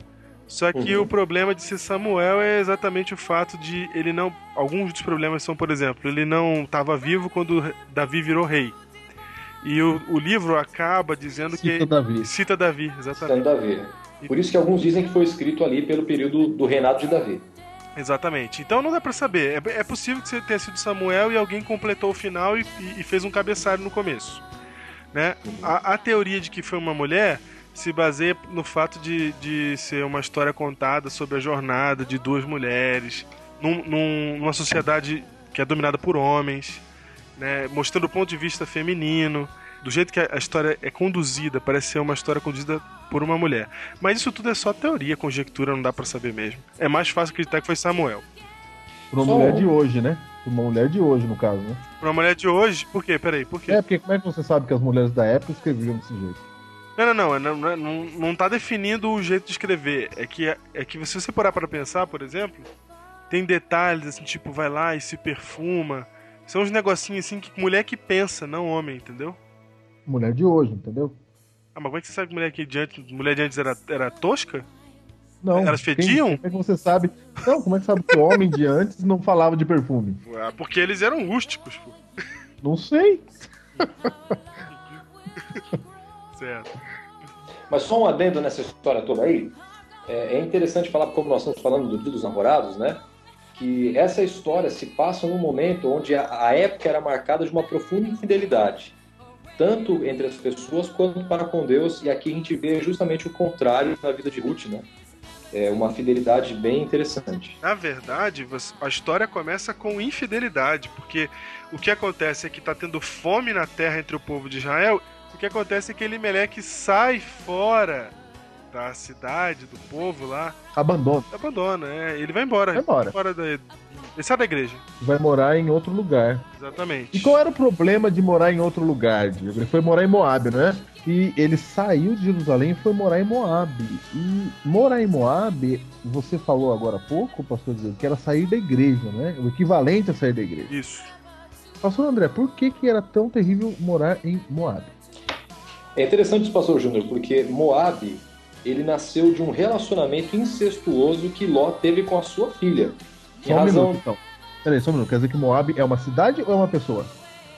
Só que uhum. o problema de ser Samuel é exatamente o fato de ele não. Alguns dos problemas são, por exemplo, ele não estava vivo quando Davi virou rei. E o, o livro acaba dizendo cita que. Davi. Cita Davi, exatamente. Cita Davi. Por isso que alguns dizem que foi escrito ali pelo período do reinado de Davi. Exatamente. Então não dá para saber. É, é, possível que você tenha sido Samuel e alguém completou o final e, e fez um cabeçalho no começo. Né? Uhum. A, a, teoria de que foi uma mulher se baseia no fato de, de ser uma história contada sobre a jornada de duas mulheres num, num, numa sociedade que é dominada por homens, né? mostrando o ponto de vista feminino do jeito que a história é conduzida, parece ser uma história conduzida por uma mulher. Mas isso tudo é só teoria, conjectura, não dá para saber mesmo. É mais fácil acreditar que foi Samuel. Por uma mulher de hoje, né? Por uma mulher de hoje, no caso, né? Por uma mulher de hoje? Por quê? Peraí, por quê? É, porque como é que você sabe que as mulheres da época escreviam desse jeito? Não, não, não, não, não, não tá definindo o jeito de escrever. É que, é que se você parar para pensar, por exemplo, tem detalhes assim, tipo, vai lá e se perfuma. São uns negocinhos assim que mulher que pensa, não homem, entendeu? mulher de hoje, entendeu? Ah, mas como é que você sabe que mulher que de antes, mulher de antes era, era tosca? Não. Elas fediam? Quem, como é que você sabe? Não, como é que sabe que o homem de antes não falava de perfume? Ah, porque eles eram rústicos, pô. Não sei. certo. Mas só um adendo nessa história toda aí. É, é interessante falar, como nós estamos falando do Dia dos Namorados, né? Que essa história se passa num momento onde a, a época era marcada de uma profunda infidelidade tanto entre as pessoas quanto para com Deus. E aqui a gente vê justamente o contrário na vida de Ruth, né? É uma fidelidade bem interessante. Na verdade, a história começa com infidelidade, porque o que acontece é que está tendo fome na terra entre o povo de Israel. O que acontece é que Elimelec sai fora da cidade, do povo lá. Abandona. Abandona, é. Ele vai embora. Vai embora. Fora da, ele sai da igreja. Vai morar em outro lugar. Exatamente. E qual era o problema de morar em outro lugar, Diego? Ele foi morar em Moab, não é? E ele saiu de Jerusalém e foi morar em Moab. E morar em Moab, você falou agora há pouco, pastor Diego, que era sair da igreja, né? O equivalente a sair da igreja. Isso. Pastor André, por que, que era tão terrível morar em Moab? É interessante isso, pastor Júnior, porque Moab, ele nasceu de um relacionamento incestuoso que Ló teve com a sua filha. Só um razão... minuto, então. Peraí, só um minuto. Quer dizer que Moab é uma cidade ou é uma pessoa?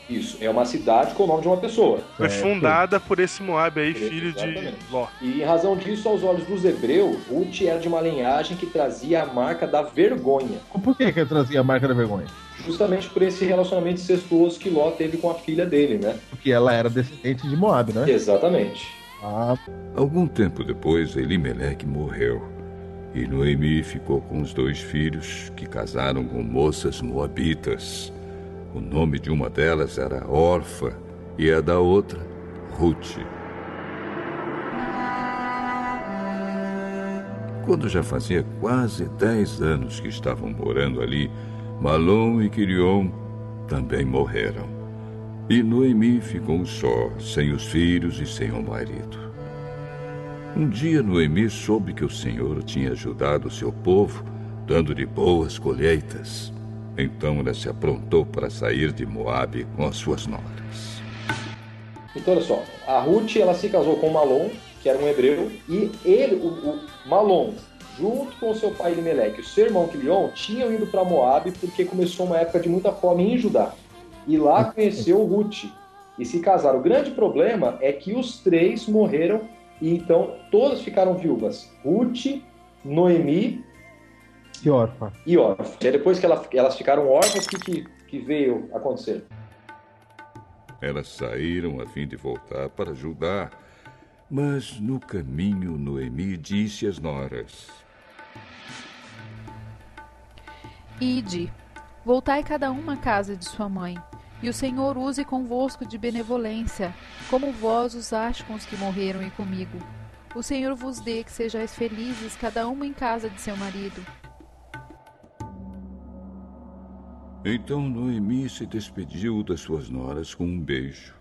Isso, é uma cidade com o nome de uma pessoa. Foi é, fundada por esse Moab aí, filho exatamente. de Ló. E em razão disso, aos olhos dos hebreus, Ruth era de uma linhagem que trazia a marca da vergonha. Por que, que trazia a marca da vergonha? Justamente por esse relacionamento incestuoso que Ló teve com a filha dele, né? Porque ela era descendente de Moab, né? Exatamente. Ah. Algum tempo depois, Elimelec morreu. E Noemi ficou com os dois filhos, que casaram com moças moabitas. O nome de uma delas era Orfa e a da outra, Ruth. Quando já fazia quase dez anos que estavam morando ali, Malom e Quirion também morreram. E Noemi ficou só, sem os filhos e sem o marido. Um dia Noemi soube que o Senhor tinha ajudado o seu povo, dando-lhe boas colheitas. Então ela se aprontou para sair de Moabe com as suas noras. Então, olha só, a Ruth ela se casou com Malom, que era um hebreu, e ele, o, o Malom, junto com seu pai Elimelec e o seu irmão Quilion, tinham ido para Moabe porque começou uma época de muita fome em Judá. E lá conheceu Ruth e se casaram. O grande problema é que os três morreram e então todas ficaram viúvas. Ruth, Noemi e Orfa. E Orfa. E depois que ela, elas ficaram órfãs, o que, que, que veio acontecer? Elas saíram a fim de voltar para ajudar, mas no caminho Noemi disse às noras: Ide, voltai cada uma à casa de sua mãe. E o Senhor use convosco de benevolência, como vós usaste com os que morreram e comigo. O Senhor vos dê que sejais felizes, cada uma em casa de seu marido. Então Noemi se despediu das suas noras com um beijo.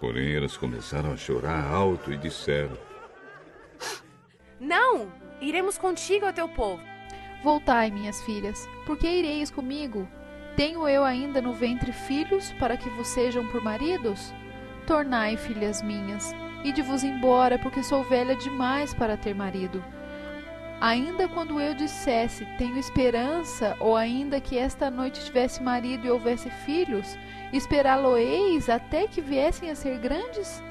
Porém, elas começaram a chorar alto e disseram: Não! Iremos contigo ao teu povo. Voltai, minhas filhas, porque ireis comigo? Tenho eu ainda no ventre filhos para que vos sejam por maridos? Tornai, filhas minhas, e de vos embora, porque sou velha demais para ter marido. Ainda quando eu dissesse, tenho esperança, ou ainda que esta noite tivesse marido e houvesse filhos, esperá-lo-eis até que viessem a ser grandes?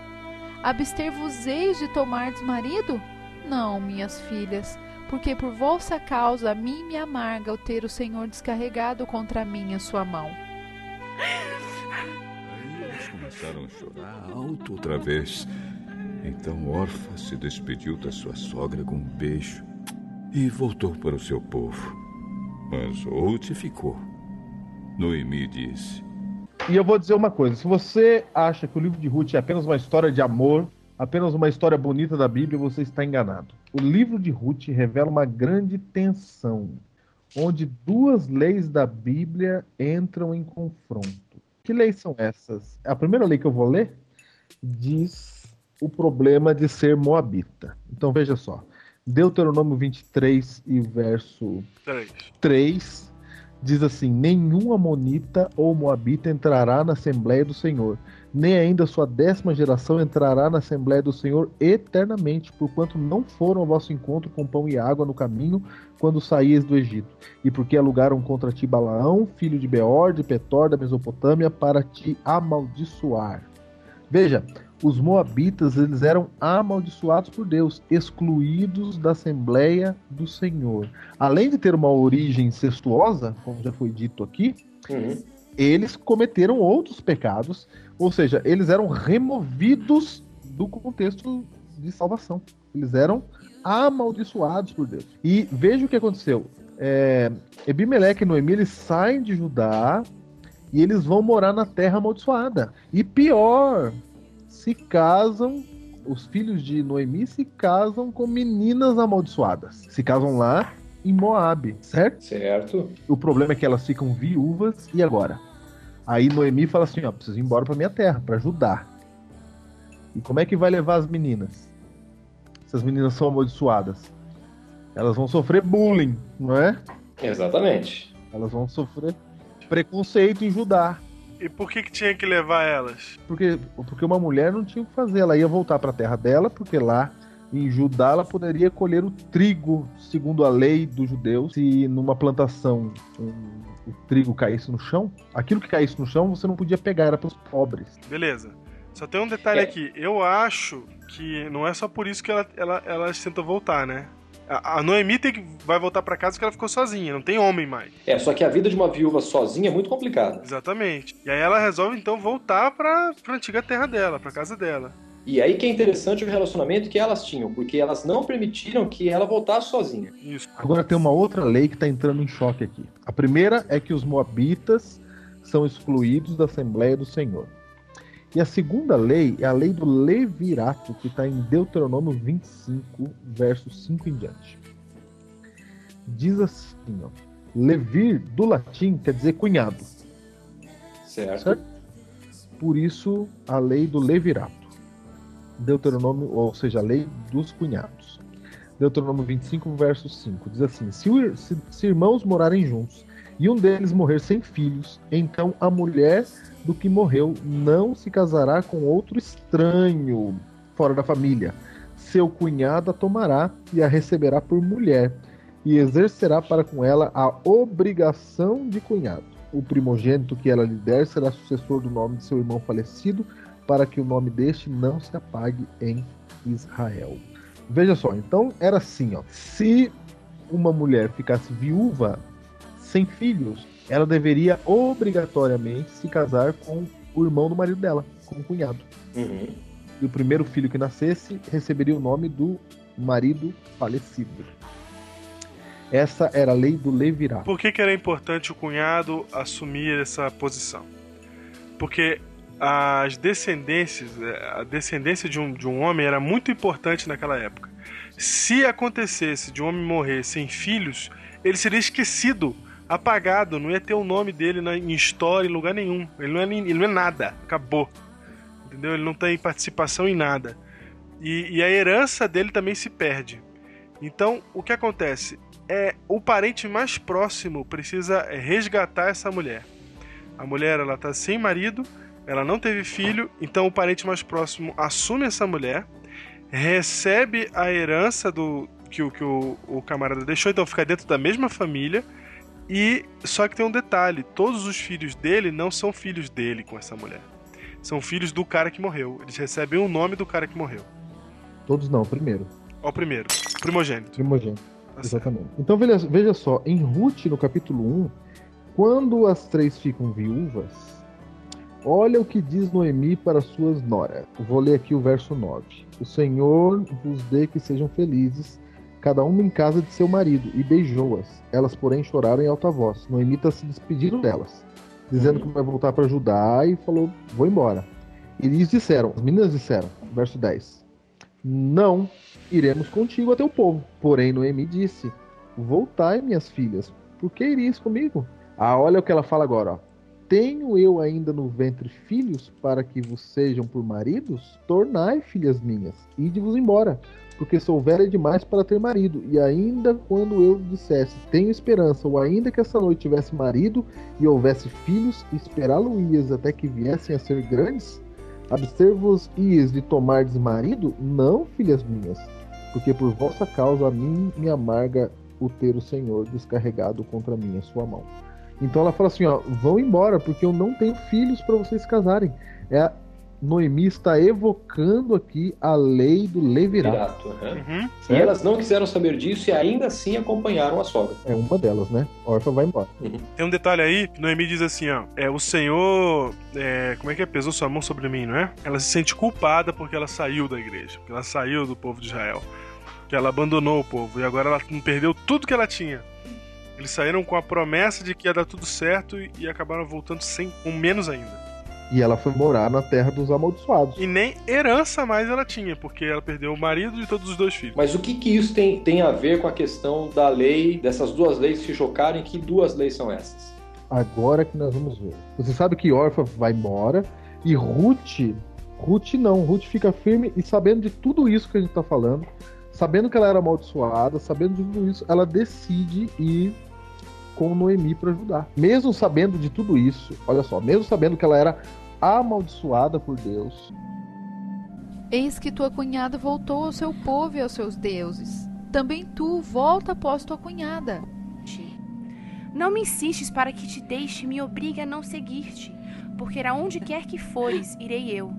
Abster-vos-eis de tomardes marido? Não, minhas filhas, porque por vossa causa a mim me amarga o ter o Senhor descarregado contra mim a sua mão. Aí elas começaram a chorar alto outra vez. Então Orfa se despediu da sua sogra com um beijo e voltou para o seu povo. Mas Ruth ficou. Noemi disse: E eu vou dizer uma coisa: se você acha que o livro de Ruth é apenas uma história de amor, apenas uma história bonita da Bíblia, você está enganado. O livro de Ruth revela uma grande tensão, onde duas leis da Bíblia entram em confronto. Que leis são essas? A primeira lei que eu vou ler diz o problema de ser moabita. Então veja só. Deuteronômio 23 e verso 3. 3 diz assim: Nenhum amonita ou moabita entrará na Assembleia do Senhor, nem ainda sua décima geração entrará na Assembleia do Senhor eternamente, porquanto não foram ao vosso encontro com pão e água no caminho quando saíes do Egito, e porque alugaram contra ti Balaão, filho de Beor, de Petor, da Mesopotâmia, para te amaldiçoar. Veja, os moabitas eles eram amaldiçoados por Deus, excluídos da Assembleia do Senhor. Além de ter uma origem incestuosa, como já foi dito aqui, Uhum. eles cometeram outros pecados, ou seja, eles eram removidos do contexto de salvação. Eles eram amaldiçoados por Deus. E veja o que aconteceu. É, Ebimeleque e Noemi eles saem de Judá e eles vão morar na terra amaldiçoada. E pior, se casam, os filhos de Noemi se casam com meninas amaldiçoadas. Se casam lá em Moabe, certo? Certo. O problema é que elas ficam viúvas e agora? Aí Noemi fala assim, ó, preciso ir embora pra minha terra, pra ajudar. E como é que vai levar as meninas? Essas meninas são amaldiçoadas. Elas vão sofrer bullying, não é? Exatamente. Elas vão sofrer preconceito em Judá. E por que, que tinha que levar elas? Porque, porque uma mulher não tinha o que fazer. Ela ia voltar para a terra dela, porque lá em Judá ela poderia colher o trigo, segundo a lei dos judeus. Se numa plantação um, o trigo caísse no chão, aquilo que caísse no chão você não podia pegar, era para os pobres. Beleza. Só tem um detalhe É. aqui. Eu acho que não é só por isso que ela, ela, elas tentam voltar, né? A, a Noemi tem que, vai voltar pra casa porque ela ficou sozinha, não tem homem mais. É, só que a vida de uma viúva sozinha é muito complicada. Exatamente. E aí ela resolve então voltar pra, pra antiga terra dela, pra casa dela. E aí que é interessante o relacionamento que elas tinham, porque elas não permitiram que ela voltasse sozinha. Isso. Agora tem uma outra lei que está entrando em choque aqui. A primeira é que os moabitas são excluídos da Assembleia do Senhor. E a segunda lei é a lei do levirato, que está em Deuteronômio 25, versos 5 em diante. Diz assim, ó. Levir, do latim, quer dizer cunhado. Certo? Certo? Por isso, a lei do levirato. Deuteronômio, ou seja, a lei dos cunhados. Deuteronômio 25, verso 5. Diz assim: se, se- se irmãos morarem juntos e um deles morrer sem filhos, então a mulher do que morreu não se casará com outro estranho fora da família. Seu cunhado a tomará e a receberá por mulher, e exercerá para com ela a obrigação de cunhado. O primogênito que ela lhe der será sucessor do nome de seu irmão falecido, para que o nome deste não se apague em Israel. Veja só, então era assim, ó. Se uma mulher ficasse viúva sem filhos, ela deveria obrigatoriamente se casar com o irmão do marido dela, com o cunhado. Uhum. E o primeiro filho que nascesse receberia o nome do marido falecido. Essa era a lei do levirato. Por que, que era importante o cunhado assumir essa posição? Porque as descendências, eh, a descendência de um, de um homem era muito importante naquela época. Se acontecesse de um homem morrer sem filhos, ele seria esquecido, apagado, não ia ter o nome dele na, em história, em lugar nenhum. Ele não, é, ele não é nada, acabou. Entendeu? Ele não tem participação em nada. E, e a herança dele também se perde. Então, o que acontece? É o parente mais próximo precisa resgatar essa mulher. A mulher ela tá sem marido ela não teve filho, então o parente mais próximo assume essa mulher, recebe a herança do que, o, que o, o camarada deixou, então fica dentro da mesma família. E só que tem um detalhe: todos os filhos dele não são filhos dele com essa mulher. São filhos do cara que morreu. Eles recebem o nome do cara que morreu. Todos não, o primeiro. Ó, o primeiro. Primogênito. Primogênito. Tá Exatamente. Então veja, veja só, em Ruth, no capítulo 1, quando as três ficam viúvas, olha o que diz Noemi para suas noras. Vou ler aqui o verso 9. O Senhor vos dê que sejam felizes, cada uma em casa de seu marido, e beijou-as. Elas, porém, choraram em alta voz. Noemi está se despedindo delas, dizendo que vai voltar para Judá e falou: Vou embora. E eles disseram, as meninas disseram, verso 10: Não iremos contigo até o povo. Porém, Noemi disse: Voltai, minhas filhas, por que irias comigo? Ah, olha o que ela fala agora, ó. Tenho eu ainda no ventre filhos para que vos sejam por maridos? Tornai, filhas minhas, ide-vos embora, porque sou velha demais para ter marido. E ainda quando eu dissesse tenho esperança, ou ainda que essa noite tivesse marido e houvesse filhos, esperá-lo-ias até que viessem a ser grandes? Abster-vos-ias de tomardes marido? Não, filhas minhas, porque por vossa causa a mim me amarga o ter o Senhor descarregado contra mim a sua mão. Então ela fala assim, ó, vão embora, porque eu não tenho filhos para vocês casarem. É a Noemi está evocando aqui a lei do levirato. Uhum. E elas não quiseram saber disso e ainda assim acompanharam a sogra. É uma delas, né? Orfa vai embora. Tem um detalhe aí, que Noemi diz assim, ó. É, o Senhor. é, como é que é? Pesou sua mão sobre mim, não é? Ela se sente culpada porque ela saiu da igreja. Porque ela saiu do povo de Israel. Que ela abandonou o povo. E agora ela perdeu tudo que ela tinha. Eles saíram com a promessa de que ia dar tudo certo e, acabaram voltando sem, com menos ainda. E ela foi morar na terra dos amaldiçoados. E nem herança mais ela tinha, porque ela perdeu o marido e todos os dois filhos. Mas o que, que isso tem, tem a ver com a questão da lei, dessas duas leis se chocarem? Que duas leis são essas? Agora que nós vamos ver. Você sabe que Orfa vai embora e Ruth, Ruth não, Ruth fica firme e sabendo de tudo isso que a gente tá falando, sabendo que ela era amaldiçoada, sabendo de tudo isso, ela decide ir com Noemi para ajudar. Mesmo sabendo de tudo isso, olha só, mesmo sabendo que ela era amaldiçoada por Deus, Eis que tua cunhada voltou ao seu povo e aos seus deuses. Também tu volta após tua cunhada. Não me insistes para que te deixe e me obrigue a não seguir-te, porque aonde quer que fores, irei eu.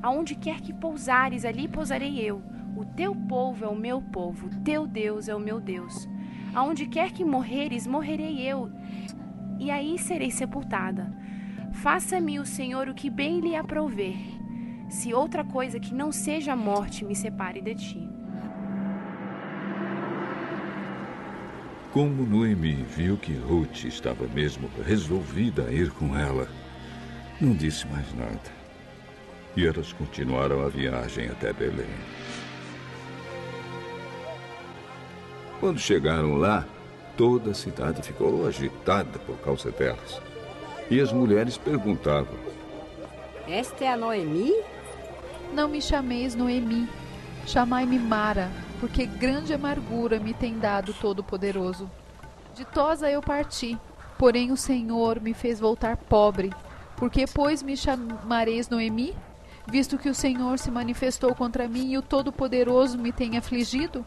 Aonde quer que pousares, ali pousarei eu. O teu povo é o meu povo, o teu Deus é o meu Deus. Aonde quer que morreres, morrerei eu, e aí serei sepultada. Faça-me o Senhor o que bem lhe aprouver, se outra coisa que não seja a morte me separe de ti. Como Noemi viu que Ruth estava mesmo resolvida a ir com ela, não disse mais nada. E elas continuaram a viagem até Belém. Quando chegaram lá, toda a cidade ficou agitada por causa delas. E as mulheres perguntavam: Esta é a Noemi? Não me chameis Noemi, chamai-me Mara, porque grande amargura me tem dado Todo-Poderoso. Ditosa eu parti, porém o Senhor me fez voltar pobre. Porque, pois, me chamareis Noemi? Visto que o Senhor se manifestou contra mim e o Todo-Poderoso me tem afligido?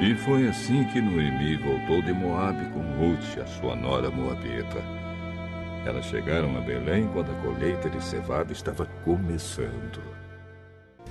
E foi assim que Noemi voltou de Moabe com Ruth, a sua nora moabita. Elas chegaram a Belém quando a colheita de cevada estava começando.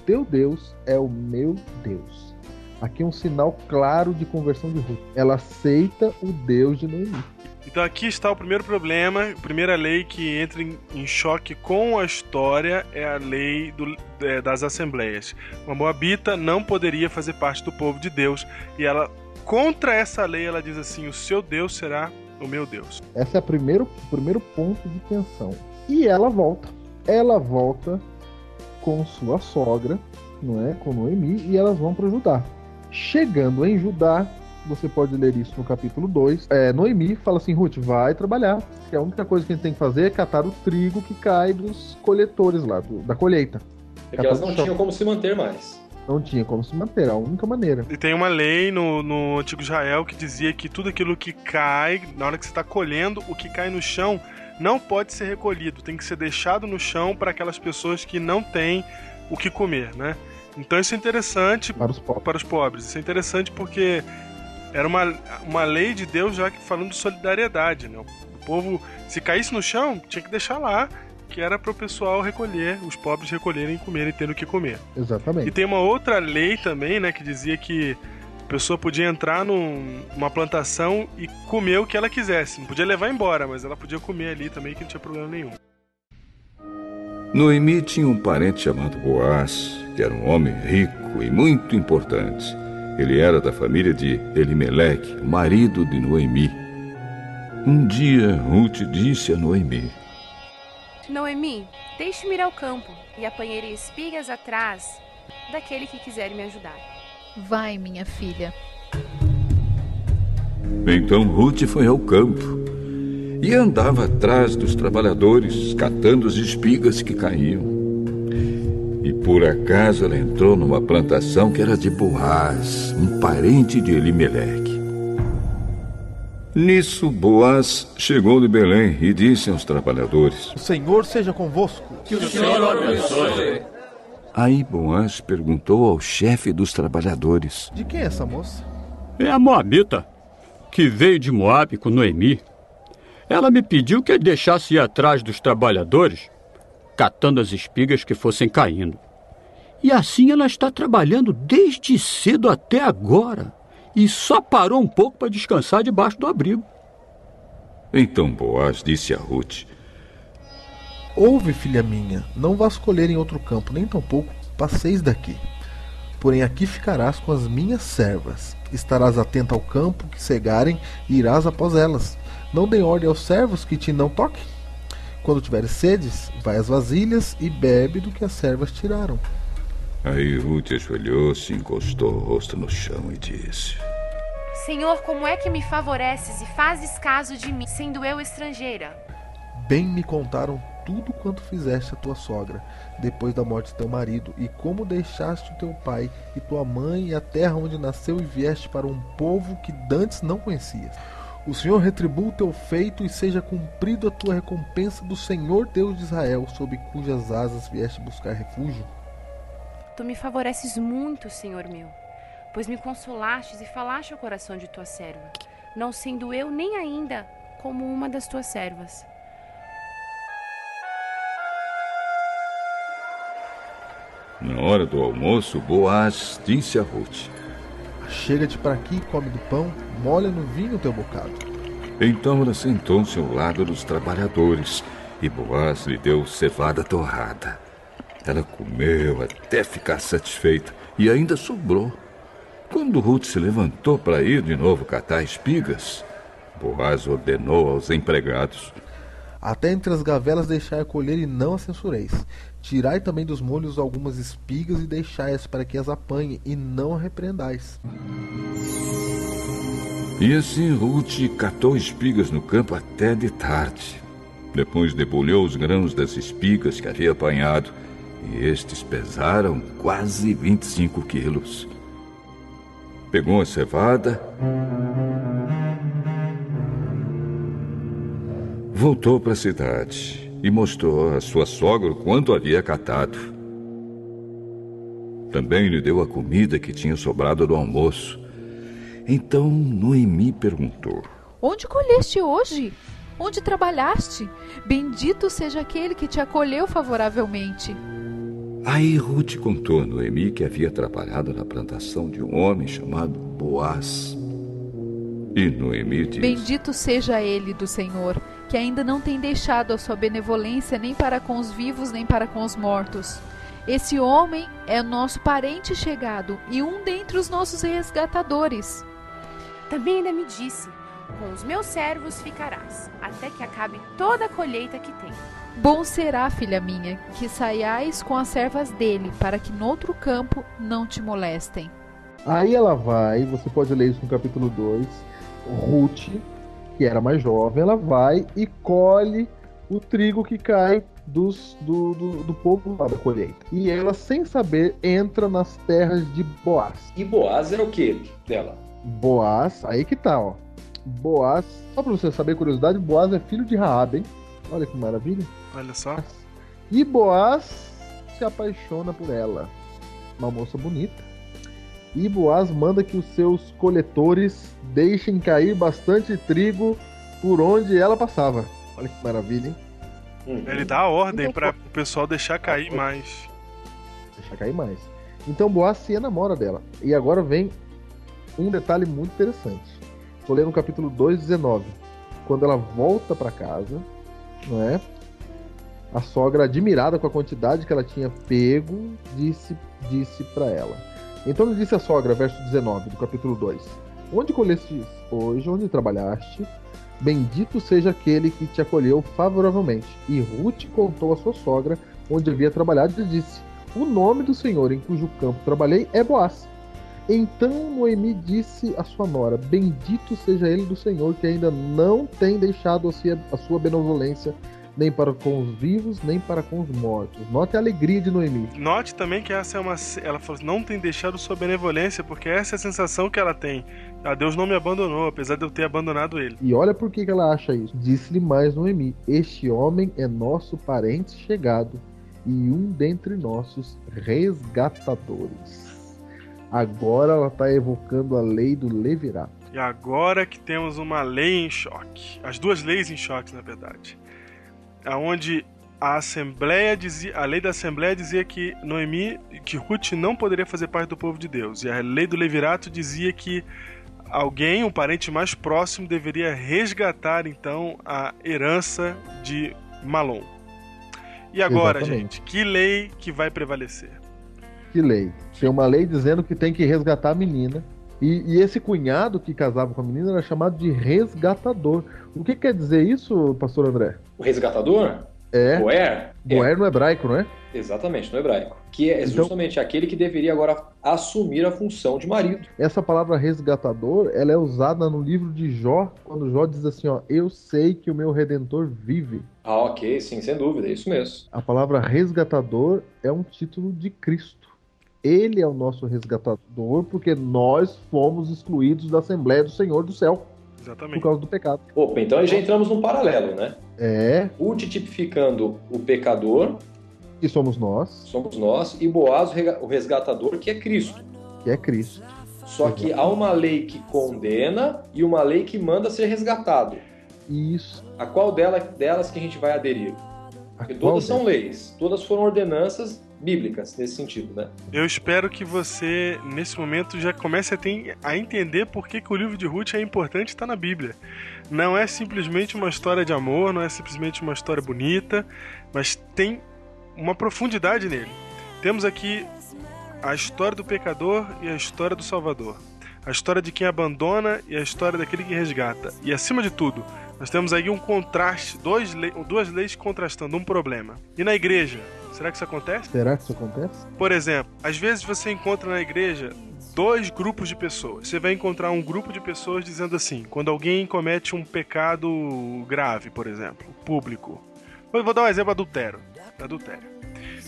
teu Deus é o meu Deus. Aqui é um sinal claro de conversão de Ruth. Ela aceita o Deus de Noemi. Então aqui está o primeiro problema, a primeira lei que entra em, em choque com a história é a lei do- é, das assembleias. Uma moabita não poderia fazer parte do povo de Deus e ela contra essa lei ela diz assim: o seu Deus será o meu Deus. Esse é o primeiro, primeiro ponto de tensão. E ela volta. Ela volta com sua sogra, não é? Com Noemi, e elas vão para Judá. Chegando em Judá, você pode ler isso no capítulo 2. É, Noemi fala assim: Ruth, vai trabalhar. Que a única coisa que a gente tem que fazer é catar o trigo que cai dos coletores lá, do- da colheita. É que elas não tinham como se manter mais. Não tinha como se manter, a única maneira. E tem uma lei no, no antigo Israel que dizia que tudo aquilo que cai, na hora que você está colhendo, o que cai no chão não pode ser recolhido, tem que ser deixado no chão para aquelas pessoas que não têm o que comer, né? Então isso é interessante Para os pobres. para os pobres. Isso é interessante porque era uma, uma lei de Deus já que falando de solidariedade, né? O povo, se caísse no chão, tinha que deixar lá, que era para o pessoal recolher, os pobres recolherem, comerem e terem o que comer. E Exatamente. tem uma outra lei também, né, que dizia que a pessoa podia entrar num- numa plantação e comer o que ela quisesse. Não podia levar embora, mas ela podia comer ali também, que não tinha problema nenhum. Noemi tinha um parente chamado Boaz, que era um homem rico e muito importante. Ele era da família de Elimeleque, marido de Noemi. Um dia, Ruth disse a Noemi: Noemi, deixe-me ir ao campo e apanharei espigas atrás daquele que quiser me ajudar. Vai, minha filha. Então Ruth foi ao campo e andava atrás dos trabalhadores, catando as espigas que caíam. E por acaso ela entrou numa plantação que era de Boaz, um parente de Elimeleque. Nisso, Boaz chegou de Belém e disse aos trabalhadores: O Senhor seja convosco. Aí Boaz perguntou ao chefe dos trabalhadores: De quem é essa moça? É a Moabita, que veio de Moabe com Noemi. Ela me pediu que eu deixasse ir atrás dos trabalhadores, catando as espigas que fossem caindo. E assim ela está trabalhando desde cedo até agora. E só parou um pouco para descansar debaixo do abrigo. Então Boaz disse a Ruth: Ouve, filha minha, não vás colher em outro campo, nem tampouco passeis daqui. Porém aqui ficarás com as minhas servas. Estarás atenta ao campo que cegarem e irás após elas. Não dê ordem aos servos que te não toquem. Quando tiveres sedes, vai às vasilhas e bebe do que as servas tiraram. Aí Ruth ajoelhou-se, encostou o rosto no chão e disse: Senhor, como é que me favoreces e fazes caso de mim, sendo eu estrangeira? Bem me contaram tudo quanto fizeste a tua sogra, depois da morte de teu marido, e como deixaste o teu pai e tua mãe e a terra onde nasceu e vieste para um povo que dantes não conhecias. O Senhor retribua o teu feito e seja cumprido a tua recompensa do Senhor Deus de Israel, sob cujas asas vieste buscar refúgio. Tu me favoreces muito, Senhor meu, pois me consolastes e falaste ao coração de tua serva, não sendo eu nem ainda como uma das tuas servas. Na hora do almoço, Boaz disse a Ruth: Chega-te para aqui, come do pão, molha no vinho teu bocado. Então ela sentou-se ao lado dos trabalhadores e Boaz lhe deu cevada torrada. Ela comeu até ficar satisfeita e ainda sobrou. Quando Ruth se levantou para ir de novo catar espigas, Boaz ordenou aos empregados: Até entre as gavelas deixai colher e não as censureis. Tirai também dos molhos algumas espigas e deixai-as para que as apanhe, e não a repreendais. E assim Ruth catou espigas no campo até de tarde. Depois debulhou os grãos das espigas que havia apanhado, e estes pesaram quase 25 quilos. Pegou a cevada, voltou para a cidade e mostrou a sua sogra quanto havia catado. Também lhe deu a comida que tinha sobrado do almoço. Então Noemi perguntou: Onde colheste hoje? Onde trabalhaste? Bendito seja aquele que te acolheu favoravelmente. Aí Ruth contou a Noemi que havia trabalhado na plantação de um homem chamado Boaz. E Noemi disse: Bendito seja ele do Senhor, que ainda não tem deixado a sua benevolência nem para com os vivos nem para com os mortos. Esse homem é nosso parente chegado e um dentre os nossos resgatadores. Também ainda me disse: Com os meus servos ficarás, até que acabe toda a colheita que tem. Bom será, filha minha, que saiais com as servas dele, para que noutro campo não te molestem. Aí ela vai, você pode ler isso no capítulo 2. Ruth, que era mais jovem, ela vai e colhe o trigo que cai dos, do, do, do povo lá da colheita. E ela, sem saber, entra nas terras de Boaz. E Boaz era o que dela? Boaz, aí que tá, ó. Boaz, só pra você saber, curiosidade, Boaz é filho de Raab, hein? Olha que maravilha. Olha só. E Boaz se apaixona por ela. Uma moça bonita. E Boaz manda que os seus coletores deixem cair bastante trigo por onde ela passava. Olha que maravilha, hein? Ele dá a ordem Então, para o pessoal deixar cair mais. Deixa cair mais. Então Boaz se enamora dela. E agora vem um detalhe muito interessante. Vou ler no capítulo 2, 19. Quando ela volta para casa, não é? A sogra, admirada com a quantidade que ela tinha pego, disse, disse para ela. Então lhe disse a sogra, verso 19 do capítulo 2: Onde colheste hoje, onde trabalhaste, bendito seja aquele que te acolheu favoravelmente. E Ruth contou à sua sogra onde havia trabalhado e disse: O nome do Senhor em cujo campo trabalhei é Boaz. Então Noemi disse à sua nora: Bendito seja ele do Senhor, que ainda não tem deixado a sua- benevolência, nem para com os vivos, nem para com os mortos. Note a alegria de Noemi. Note também que essa é uma. Ela falou assim, não tem deixado sua benevolência, porque essa é a sensação que ela tem. Ah, Deus não me abandonou, apesar de eu ter abandonado ele. E olha por que ela acha isso. Disse-lhe mais Noemi: Este homem é nosso parente chegado e um dentre nossos resgatadores. Agora ela está evocando a lei do Levirato. E agora que temos uma lei em choque. As duas leis em choque, na verdade. Aonde a Assembleia dizia, a lei da Assembleia dizia que Noemi, que Ruth não poderia fazer parte do povo de Deus. E a lei do Levirato dizia que alguém, um parente mais próximo, deveria resgatar então a herança de Malom. E agora, Exatamente. gente, que lei que vai prevalecer? Que lei? Tem uma lei dizendo que tem que resgatar a menina. E, e esse cunhado que casava com a menina era chamado de resgatador. O que quer dizer isso, pastor André? O resgatador? É. Goer? Goer no hebraico, não é? Exatamente, no hebraico. Que é Então- justamente aquele que deveria agora assumir a função de marido. Essa palavra resgatador, ela é usada no livro de Jó, quando Jó diz assim, ó, eu sei que o meu redentor vive. Ah, ok, sim, sem dúvida, é isso mesmo. A palavra resgatador é um título de Cristo. Ele é o nosso resgatador porque nós fomos excluídos da Assembleia do Senhor do céu por Exatamente. causa do pecado. Opa, então aí já entramos num paralelo, né? É, Ruth tipificando o pecador, que somos nós, somos nós, e Boaz o resgatador, que é Cristo. que é Cristo. Só que há uma lei que condena e uma lei que manda ser resgatado. Isso. A qual dela, delas que a gente vai aderir? Porque todas são leis, todas foram ordenanças bíblicas nesse sentido, né? Eu espero que você, nesse momento, já comece a, ter- a entender por que, que o livro de Ruth é importante estar na Bíblia. Não é simplesmente uma história de amor, não é simplesmente uma história bonita, mas tem uma profundidade nele. Temos aqui a história do pecador e a história do Salvador. A história de quem abandona e a história daquele que resgata. E acima de tudo, nós temos aí um contraste, dois duas leis contrastando um problema. E na igreja, será que isso acontece? Será que isso acontece? Por exemplo, às vezes você encontra na igreja dois grupos de pessoas. Você vai encontrar um grupo de pessoas dizendo assim, quando alguém comete um pecado grave, por exemplo, público. Eu vou dar um exemplo adultério. Adultério.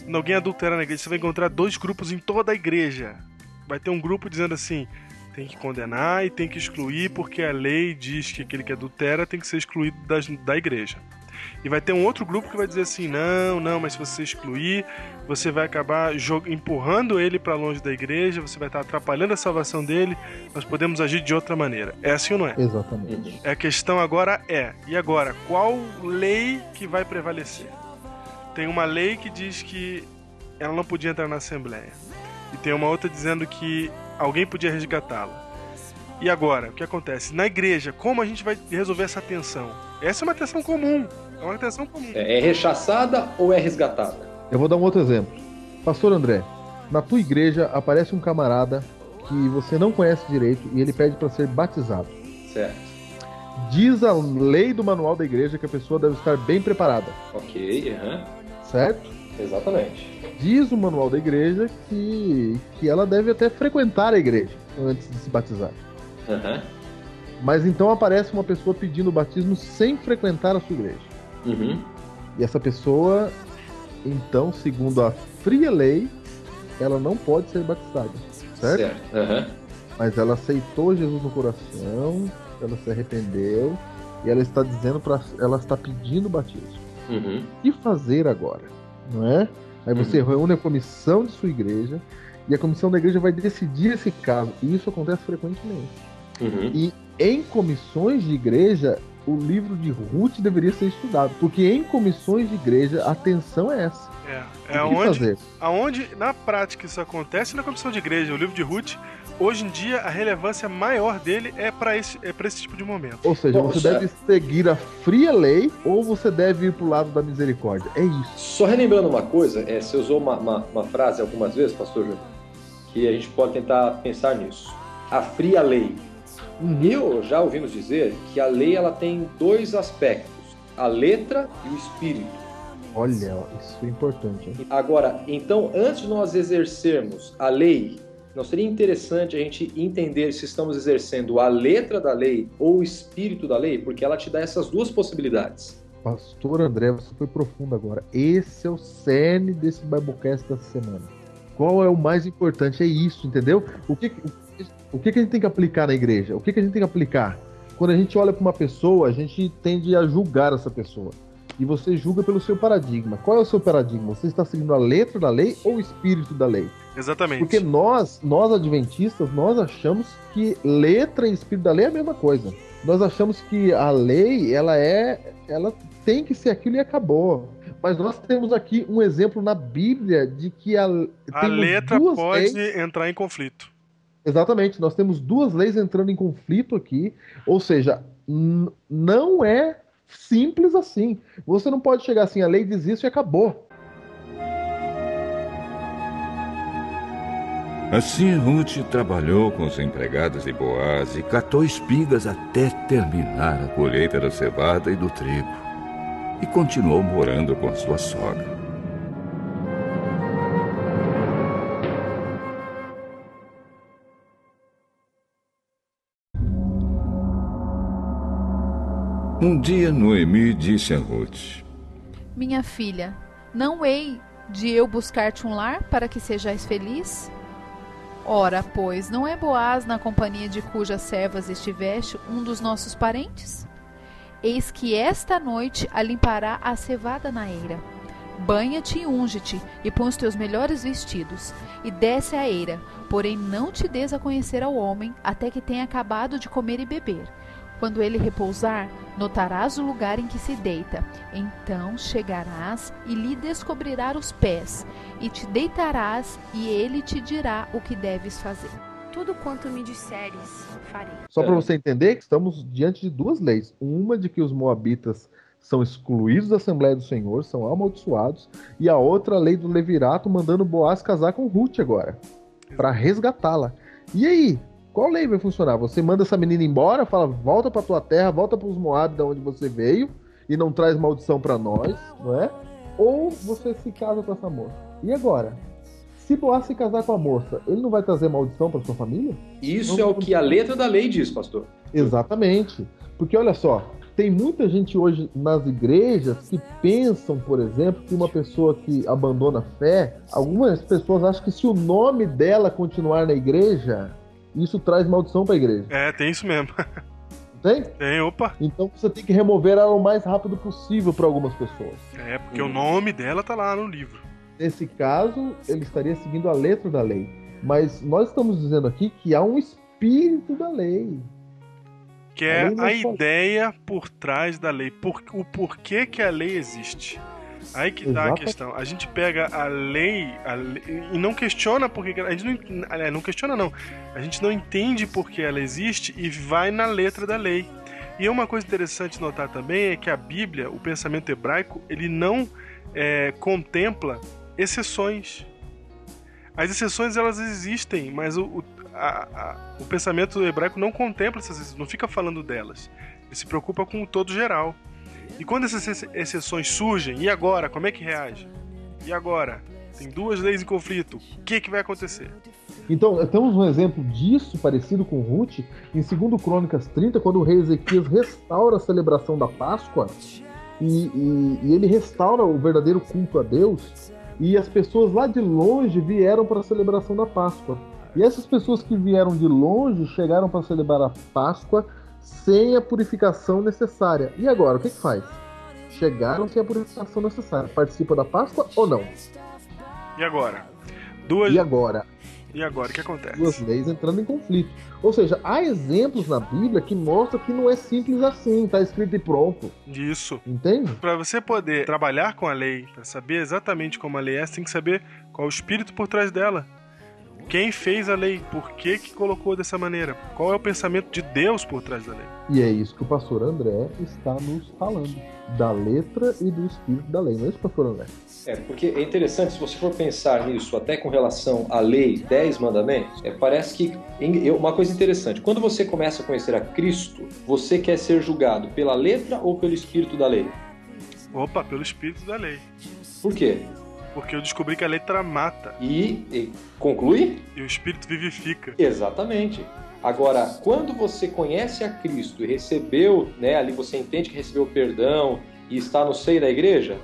Quando alguém adultera na igreja, você vai encontrar dois grupos em toda a igreja. Vai ter um grupo dizendo assim, tem que condenar e tem que excluir porque a lei diz que aquele que adultera tem que ser excluído das- da igreja. E vai ter um outro grupo que vai dizer assim: não, não, mas se você excluir, você vai acabar empurrando ele para longe da igreja, você vai estar atrapalhando a salvação dele. Nós podemos agir de outra maneira. É assim ou não é? Exatamente. A questão agora é: e agora? Qual lei que vai prevalecer? Tem uma lei que diz que ela não podia entrar na Assembleia. E tem uma outra dizendo que alguém podia resgatá-la. E agora, o que acontece? Na igreja, como a gente vai resolver essa tensão? Essa é uma tensão comum. É uma comum. É, é rechaçada ou é resgatada? Eu vou dar um outro exemplo. Pastor André, na tua igreja aparece um camarada que você não conhece direito e ele pede para ser batizado. Certo. Diz a lei do manual da igreja que a pessoa deve estar bem preparada, Ok, aham. certo? exatamente. Diz o manual da igreja que, que ela deve até frequentar a igreja antes de se batizar. Aham. Mas então aparece uma pessoa pedindo o batismo sem frequentar a sua igreja. Uhum. E essa pessoa, então, segundo a fria lei, ela não pode ser batizada, certo? Certo. Aham. Mas ela aceitou Jesus no coração, ela se arrependeu e ela está dizendo para ela está pedindo batismo. Uhum. O que fazer agora? Não é? Aí você Uhum. reúne a comissão de sua igreja e a comissão da igreja vai decidir esse caso. E isso acontece frequentemente. Uhum. E em comissões de igreja, o livro de Ruth deveria ser estudado. Porque em comissões de igreja, a atenção é essa. É, é o que onde, fazer? aonde na prática isso acontece na comissão de igreja, o livro de Ruth. Hoje em dia, a relevância maior dele é para esse, é pra esse tipo de momento. Ou seja, Bom, você deve seguir a fria lei ou você deve ir pro lado da misericórdia. É isso. Só relembrando uma coisa, é, você usou uma, uma- uma frase algumas vezes, pastor Júnior, que a gente pode tentar pensar nisso. A fria lei. Eu já ouvimos dizer que a lei ela tem dois aspectos, a letra e o espírito. Olha, isso é importante. Hein? Agora, então, antes de nós exercermos a lei, não seria interessante a gente entender se estamos exercendo a letra da lei ou o espírito da lei? Porque ela te dá essas duas possibilidades. Pastor André, você foi profundo agora. Esse é o cerne desse Biblecast dessa semana. Qual é o mais importante? É isso, entendeu? O que, o que, que a gente tem que aplicar na igreja? O que, que a gente tem que aplicar? Quando a gente olha para uma pessoa, a gente tende a julgar essa pessoa. E você julga pelo seu paradigma. Qual é o seu paradigma? Você está seguindo a letra da lei ou o espírito da lei? Exatamente. Porque nós, nós adventistas, nós achamos que letra e espírito da lei é a mesma coisa. Nós achamos que a lei, ela é, ela tem que ser aquilo e acabou. Mas nós temos aqui um exemplo na Bíblia de que a, a letra pode leis- entrar em conflito. Exatamente, nós temos duas leis entrando em conflito aqui, ou seja, não é simples assim. Você não pode chegar assim, a lei diz isso e acabou. Assim Ruth trabalhou com os empregados de Boaz e catou espigas até terminar a colheita da cevada e do trigo. E continuou morando com sua sogra. Um dia Noemi disse a Ruth: Minha filha, não hei de eu buscar-te um lar para que sejais feliz? Ora, pois, não é Boaz na companhia de cujas servas estiveste um dos nossos parentes? Eis que esta noite a limpará a cevada na eira. Banha-te e unge-te, e põe os teus melhores vestidos, e desce a eira, porém não te des a conhecer ao homem, até que tenha acabado de comer e beber. Quando ele repousar, notarás o lugar em que se deita. Então chegarás e lhe descobrirás os pés, e te deitarás, e ele te dirá o que deves fazer. Tudo quanto me disseres, farei. Só É. para você entender que estamos diante de duas leis. Uma de que os moabitas são excluídos da Assembleia do Senhor, são amaldiçoados, e a outra a lei do Levirato mandando Boaz casar com Ruth agora, para resgatá-la. E aí, qual lei vai funcionar? Você manda essa menina embora, fala: "Volta para tua terra, volta para os Moab da onde você veio e não traz maldição para nós", não é? Ou você se casa com essa moça. E agora? Se Boaz se casar com a moça, ele não vai trazer maldição para sua família? Isso é o que a letra da lei diz, pastor. Exatamente. Porque olha só, tem muita gente hoje nas igrejas que pensam, por exemplo, que uma pessoa que abandona a fé, algumas pessoas acham que se o nome dela continuar na igreja, isso traz maldição para a igreja. É, tem isso mesmo. Tem? Tem, opa. Então você tem que remover ela o mais rápido possível para algumas pessoas. É, porque o nome dela tá lá no livro. Nesse caso, ele estaria seguindo a letra da lei. Mas nós estamos dizendo aqui que há um espírito da lei. Que é a sua- ideia por trás da lei. Por, o porquê que a lei existe. Aí que tá a questão. A gente pega a lei, a lei- e não questiona porque que- a gente não, aliás, não questiona não. A gente não entende por que ela existe e vai na letra da lei. E uma coisa interessante notar também é que a Bíblia, o pensamento hebraico, ele não é, contempla exceções. As exceções elas existem, mas o, o, a- a- o pensamento hebraico não contempla essas exceções, não fica falando delas. Ele se preocupa com o todo geral. E quando essas ex- exceções surgem, e agora? Como é que reage? E agora? Tem duas leis em conflito. O que, que vai acontecer? Então, temos um exemplo disso, parecido com Ruth, em 2 Crônicas 30, quando o rei Ezequias restaura a celebração da Páscoa, e, e- e ele restaura o verdadeiro culto a Deus, e as pessoas lá de longe vieram para a celebração da Páscoa. E essas pessoas que vieram de longe chegaram para celebrar a Páscoa sem a purificação necessária. E agora, o que, que faz? chegaram sem a purificação necessária. Participa da Páscoa ou não? E agora? Duas... E agora? E agora, o que acontece? Duas leis entrando em conflito. Ou seja, há exemplos na Bíblia que mostram que não é simples assim, tá escrito e pronto. Isso. Entende? Para você poder trabalhar com a lei, para saber exatamente como a lei é, você tem que saber qual é o espírito por trás dela. Quem fez a lei? Por que, que colocou dessa maneira? Qual é o pensamento de Deus por trás da lei? E é isso que o pastor André está nos falando. Da letra e do espírito da lei. Não é isso, pastor André? É, porque é interessante, se você for pensar nisso, até com relação à lei, 10 mandamentos, é, parece que. Uma coisa interessante, quando você começa a conhecer a Cristo, você quer ser julgado pela letra ou pelo espírito da lei? Opa, pelo espírito da lei. Por quê? Porque eu descobri que a letra mata. E, e conclui? E o espírito vivifica. Exatamente. Agora, quando você conhece a Cristo e recebeu, né, ali você entende que recebeu perdão e está no seio da igreja,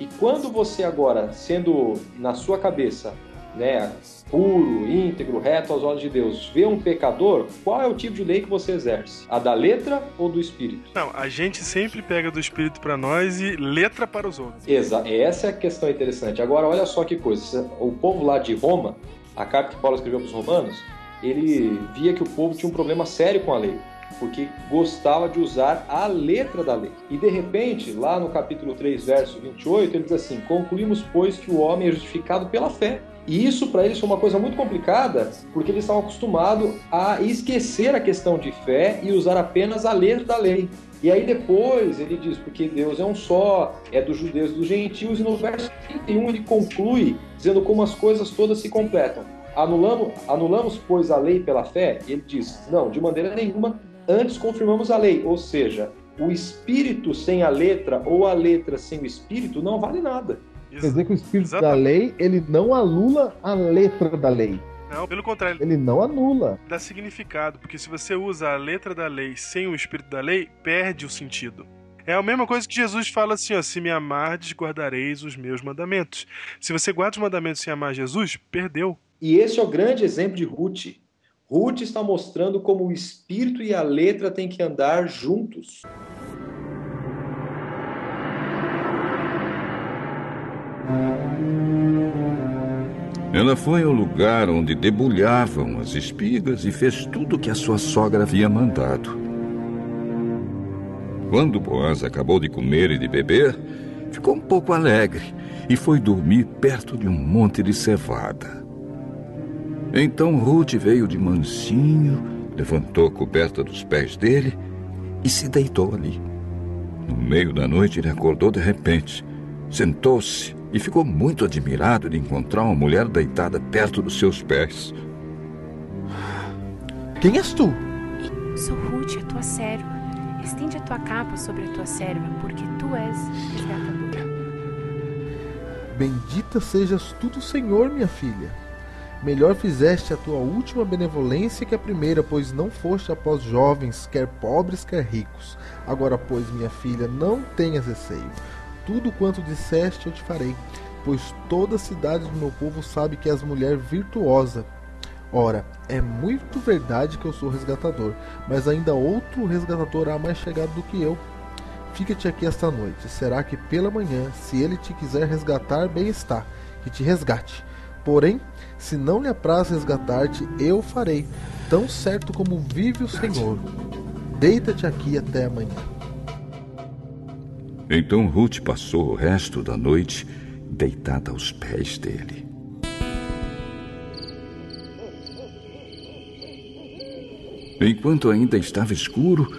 e quando você agora, sendo na sua cabeça, né, puro, íntegro, reto aos olhos de Deus, vê um pecador, qual é o tipo de lei que você exerce? A da letra ou do espírito? Não, a gente sempre pega do espírito para nós e letra para os outros. Exato, essa é a questão interessante. Agora, olha só que coisa: o povo lá de Roma, a carta que Paulo escreveu para os romanos, ele via que o povo tinha um problema sério com a lei porque gostava de usar a letra da lei. E de repente, lá no capítulo 3, verso 28, ele diz assim: Concluímos, pois, que o homem é justificado pela fé. E isso para eles foi uma coisa muito complicada, porque eles estavam acostumados a esquecer a questão de fé e usar apenas a letra da lei. E aí depois ele diz, porque Deus é um só, é dos judeus e dos gentios, e no verso 31 ele conclui dizendo como as coisas todas se completam. Anulamos, anulamos, pois, a lei pela fé? E ele diz, não, de maneira nenhuma, antes confirmamos a lei. Ou seja, o espírito sem a letra ou a letra sem o espírito não vale nada. Quer dizer que o espírito Exatamente. da lei, ele não anula a letra da lei. Não, pelo contrário. Ele não anula. Dá significado, porque se você usa a letra da lei sem o espírito da lei, perde o sentido. É a mesma coisa que Jesus fala assim, ó, se me amardes, guardareis os meus mandamentos. Se você guarda os mandamentos sem amar Jesus, perdeu. E esse é o grande exemplo de Ruth. Ruth está mostrando como o espírito e a letra têm que andar juntos. Ela foi ao lugar onde debulhavam as espigas e fez tudo o que a sua sogra havia mandado. Quando Boaz acabou de comer e de beber, ficou um pouco alegre e foi dormir perto de um monte de cevada. Então Ruth veio de mansinho, levantou a coberta dos pés dele e se deitou ali. No meio da noite ele acordou de repente, sentou-se e ficou muito admirado de encontrar uma mulher deitada perto dos seus pés. Quem és tu? Sou Ruth, a tua serva. Estende a tua capa sobre a tua serva, porque tu és resgatadora. Bendita sejas tu do Senhor, minha filha. Melhor fizeste a tua última benevolência que a primeira, pois não foste após jovens, quer pobres, quer ricos. Agora, pois, minha filha, não tenhas receio tudo quanto disseste eu te farei, pois toda a cidade do meu povo sabe que és mulher virtuosa. Ora, é muito verdade que eu sou resgatador, mas ainda outro resgatador há mais chegado do que eu. Fica-te aqui esta noite. Será que pela manhã, se ele te quiser resgatar, bem está, que te resgate. Porém, se não lhe apraz resgatar-te, eu farei, tão certo como vive o Senhor. Deita-te aqui até amanhã. Então Ruth passou o resto da noite deitada aos pés dele. Enquanto ainda estava escuro,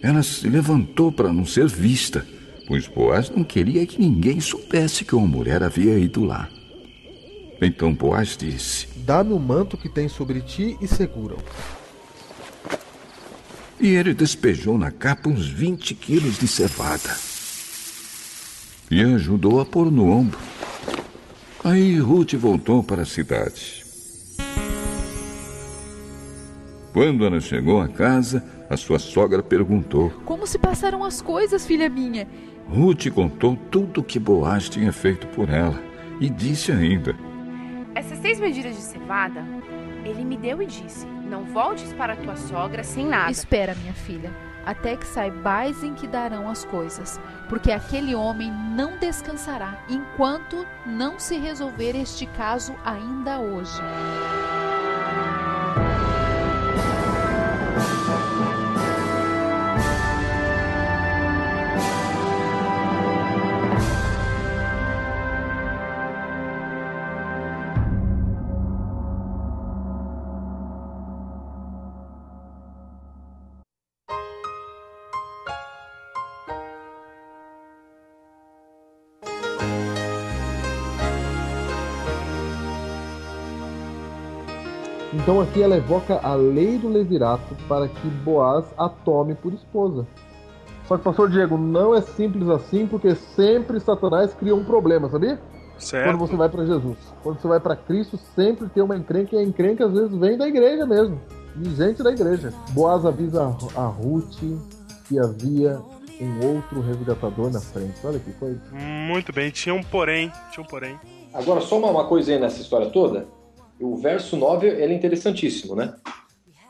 ela se levantou para não ser vista, pois Boaz não queria que ninguém soubesse que uma mulher havia ido lá. Então Boaz disse: Dá-me o manto que tem sobre ti e segura-o. E ele despejou na capa uns 20 quilos de cevada e ajudou a pôr no ombro. Aí Ruth voltou para a cidade. Quando ela chegou à casa, a sua sogra perguntou: Como se passaram as coisas, filha minha? Ruth contou tudo o que Boaz tinha feito por ela e disse ainda: Essas seis medidas de cevada ele me deu e disse: Não voltes para tua sogra sem nada. Espera, minha filha. Até que saibais em que darão as coisas, porque aquele homem não descansará enquanto não se resolver este caso ainda hoje. Então aqui ela evoca a lei do levirato para que Boaz a tome por esposa. Só que, pastor Diego, não é simples assim, porque sempre Satanás cria um problema, sabia? Certo. Quando você vai para Jesus. Quando você vai para Cristo, sempre tem uma encrenca, e a encrenca às vezes vem da igreja mesmo. De gente da igreja. Boaz avisa a a Ruth que havia um outro resgatador na frente. Olha que coisa. Muito bem, tinha um porém. Tinha um porém. Agora, só uma, uma coisa aí nessa história toda. O verso 9 ele é interessantíssimo, né?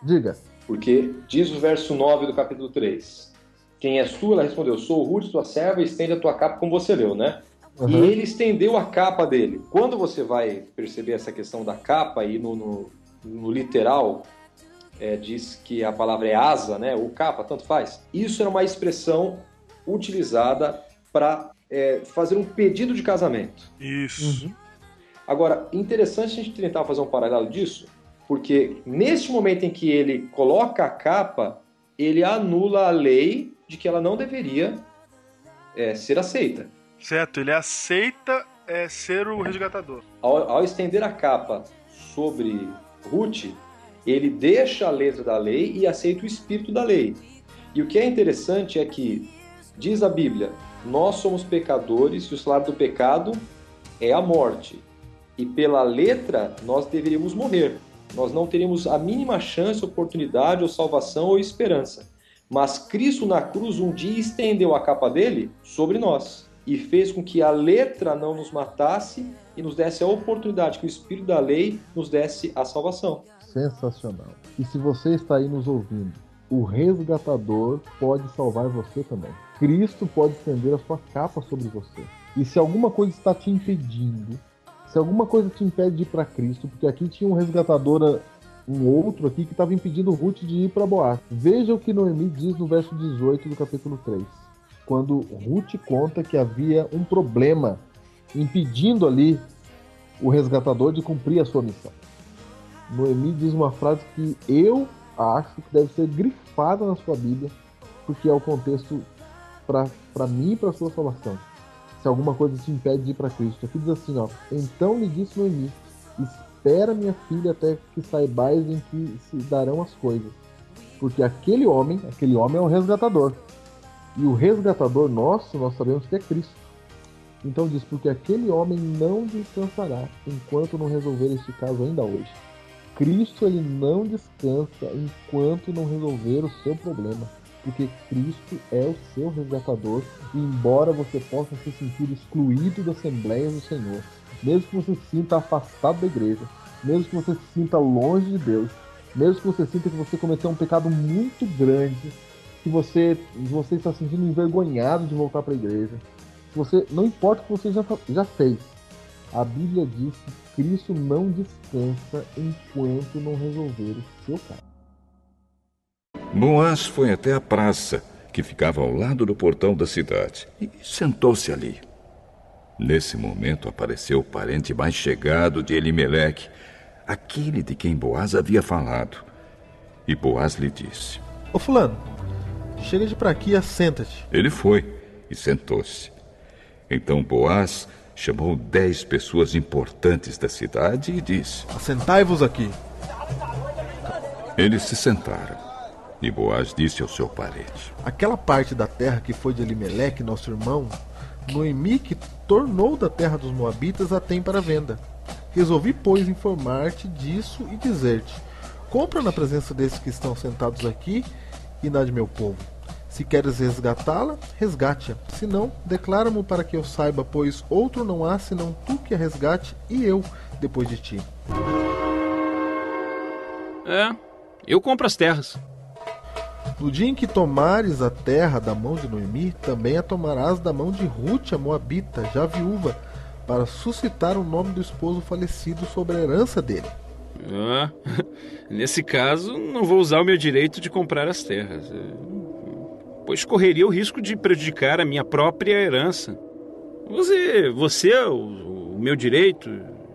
Diga. Porque diz o verso 9 do capítulo 3. Quem és tu? Ela respondeu, sou Ruth, tua serva, estende a tua capa como você leu, né? Uhum. E ele estendeu a capa dele. Quando você vai perceber essa questão da capa, e no, no, no literal é, diz que a palavra é asa, né? Ou capa, tanto faz. Isso era uma expressão utilizada para é, fazer um pedido de casamento. Isso. Agora, interessante a gente tentar fazer um paralelo disso, porque neste momento em que ele coloca a capa, ele anula a lei de que ela não deveria é, ser aceita. Certo, ele aceita é, ser o resgatador. Ao, ao estender a capa sobre Ruth, ele deixa a letra da lei e aceita o espírito da lei. E o que é interessante é que, diz a Bíblia, nós somos pecadores e o salário do pecado é a morte. E pela letra, nós deveríamos morrer. Nós não teríamos a mínima chance, oportunidade, ou salvação ou esperança. Mas Cristo na cruz um dia estendeu a capa dele sobre nós e fez com que a letra não nos matasse e nos desse a oportunidade que o Espírito da lei nos desse a salvação. Sensacional. E se você está aí nos ouvindo, o resgatador pode salvar você também. Cristo pode estender a sua capa sobre você. E se alguma coisa está te impedindo, se alguma coisa te impede de ir para Cristo, porque aqui tinha um resgatador, um outro aqui que estava impedindo Ruth de ir para Boaz. Veja o que Noemi diz no verso 18 do capítulo 3. Quando Ruth conta que havia um problema impedindo ali o resgatador de cumprir a sua missão. Noemi diz uma frase que eu acho que deve ser grifada na sua Bíblia, porque é o contexto para mim e para sua salvação. Se alguma coisa te impede de ir para Cristo. Aqui diz assim, ó. Então lhe disse Noemi: Espera, minha filha, até que saibais em que se darão as coisas. Porque aquele homem, aquele homem é o resgatador. E o resgatador nosso, nós sabemos que é Cristo. Então diz: Porque aquele homem não descansará enquanto não resolver este caso ainda hoje. Cristo ele não descansa enquanto não resolver o seu problema, porque Cristo é o seu resgatador, e embora você possa se sentir excluído da Assembleia do Senhor, mesmo que você se sinta afastado da igreja, mesmo que você se sinta longe de Deus, mesmo que você sinta que você cometeu um pecado muito grande, que você, você está se sentindo envergonhado de voltar para a igreja, você não importa o que você já, já fez, a Bíblia diz que Cristo não descansa enquanto não resolver o seu caso. Boaz foi até a praça, que ficava ao lado do portão da cidade, e sentou-se ali. Nesse momento apareceu o parente mais chegado de Elimeleque, aquele de quem Boaz havia falado. E Boaz lhe disse: Ô fulano, chega de pra aqui e assenta-te. Ele foi e sentou-se. Então Boaz chamou dez pessoas importantes da cidade e disse: Assentai-vos aqui. Eles se sentaram. E Boaz disse ao seu parente: Aquela parte da terra que foi de Elimeleque, nosso irmão, Noemi, que tornou da terra dos Moabitas, a tem para venda. Resolvi, pois, informar-te disso e dizer-te: Compra na presença desses que estão sentados aqui e na de meu povo. Se queres resgatá-la, resgate-a. Se não, declara-mo para que eu saiba, pois outro não há senão tu que a resgate e eu depois de ti. É, eu compro as terras. No dia em que tomares a terra da mão de Noemi, também a tomarás da mão de Ruth, a Moabita, já viúva, para suscitar o nome do esposo falecido sobre a herança dele. Ah, nesse caso, não vou usar o meu direito de comprar as terras, pois correria o risco de prejudicar a minha própria herança. Você, você é o, o meu direito.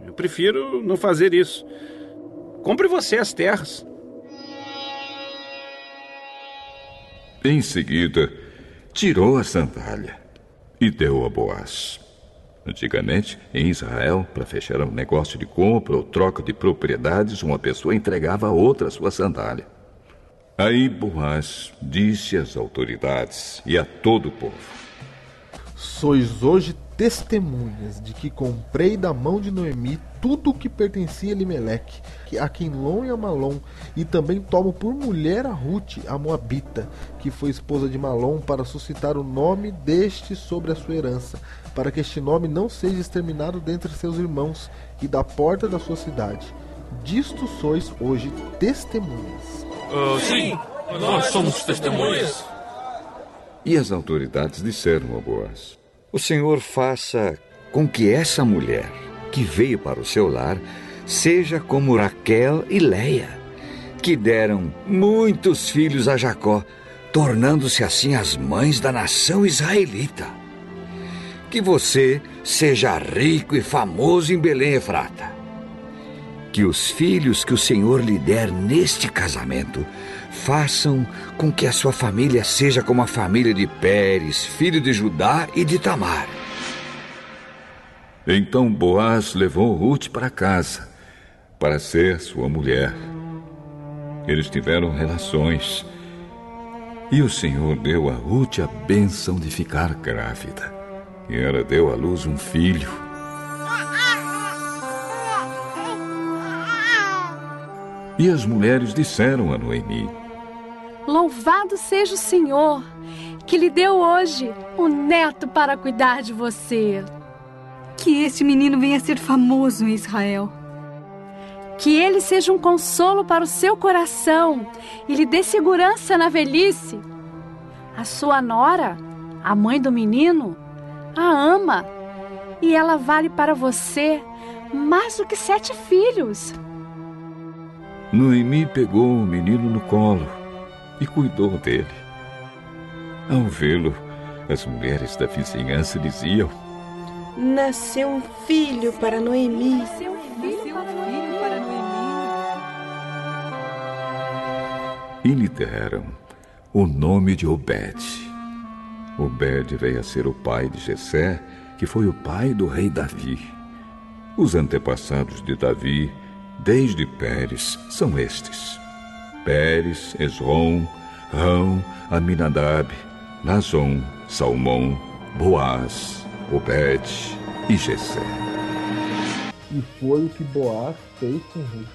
Eu prefiro não fazer isso. Compre você as terras. Em seguida, tirou a sandália e deu a Boaz. Antigamente, em Israel, para fechar um negócio de compra ou troca de propriedades, uma pessoa entregava a outra sua sandália. Aí Boaz disse às autoridades e a todo o povo: Sois hoje testemunhas de que comprei da mão de Noemi tudo o que pertencia a Limeleque, a Quinlon e a Malom, e também tomo por mulher a Ruth, a Moabita, que foi esposa de Malom, para suscitar o nome deste sobre a sua herança, para que este nome não seja exterminado dentre seus irmãos e da porta da sua cidade. Disto sois hoje testemunhas. Uh, sim, nós somos testemunhas. E as autoridades disseram a Boaz: O Senhor faça com que essa mulher que veio para o seu lar seja como Raquel e Leia, que deram muitos filhos a Jacó, tornando-se assim as mães da nação israelita. Que você seja rico e famoso em Belém, Efrata. Que os filhos que o Senhor lhe der neste casamento façam com que a sua família seja como a família de Pérez, filho de Judá e de Tamar. Então Boaz levou Ruth para casa, para ser sua mulher. Eles tiveram relações. E o Senhor deu a Ruth a bênção de ficar grávida. E ela deu à luz um filho. E as mulheres disseram a Noemi: Louvado seja o Senhor, que lhe deu hoje o neto para cuidar de você. Que este menino venha a ser famoso em Israel. Que ele seja um consolo para o seu coração e lhe dê segurança na velhice. A sua nora, a mãe do menino, a ama e ela vale para você mais do que sete filhos. Noemi pegou o menino no colo e cuidou dele. Ao vê-lo, as mulheres da vizinhança diziam: Nasceu um filho para Noemi. Nasceu um filho para Noemi. E lhe deram o nome de Obed. Obed veio a ser o pai de Jessé, que foi o pai do rei Davi. Os antepassados de Davi, desde Pérez, são estes: Pérez, Esrom, Rão, Aminadab, Nazon, Salmão, Boaz, Obed e Jessé. E foi o que Boaz fez com Ruth.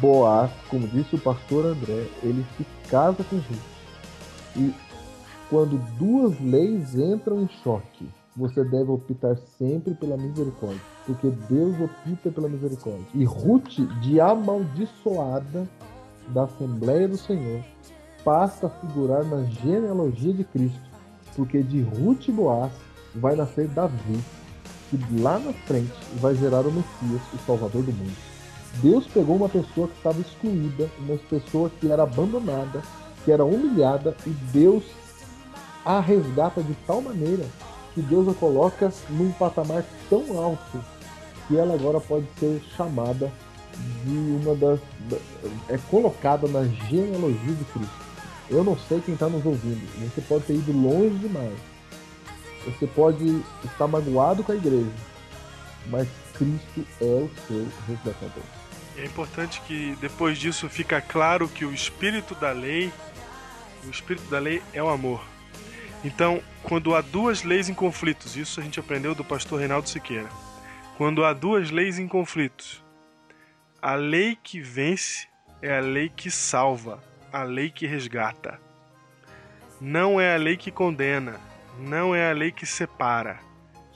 Boaz, como disse o pastor André, ele se casa com Ruth. E quando duas leis entram em choque, você deve optar sempre pela misericórdia, porque Deus opta pela misericórdia. E Ruth, de amaldiçoada da Assembleia do Senhor, passa a figurar na genealogia de Cristo, porque de Ruth e Boaz vai nascer Davi, que lá na frente vai gerar o Messias, o Salvador do mundo. Deus pegou uma pessoa que estava excluída, uma pessoa que era abandonada, que era humilhada, e Deus a resgata de tal maneira que Deus a coloca num patamar tão alto que ela agora pode ser chamada de uma das. é colocada na genealogia de Cristo. Eu não sei quem está nos ouvindo, você pode ter ido longe demais. Você pode estar magoado com a igreja, mas Cristo é o seu resgatador. É importante que depois disso fica claro que o espírito da lei, o espírito da lei é o amor. Então, quando há duas leis em conflitos, isso a gente aprendeu do pastor Reinaldo Siqueira. Quando há duas leis em conflitos, a lei que vence é a lei que salva, a lei que resgata. Não é a lei que condena, não é a lei que separa.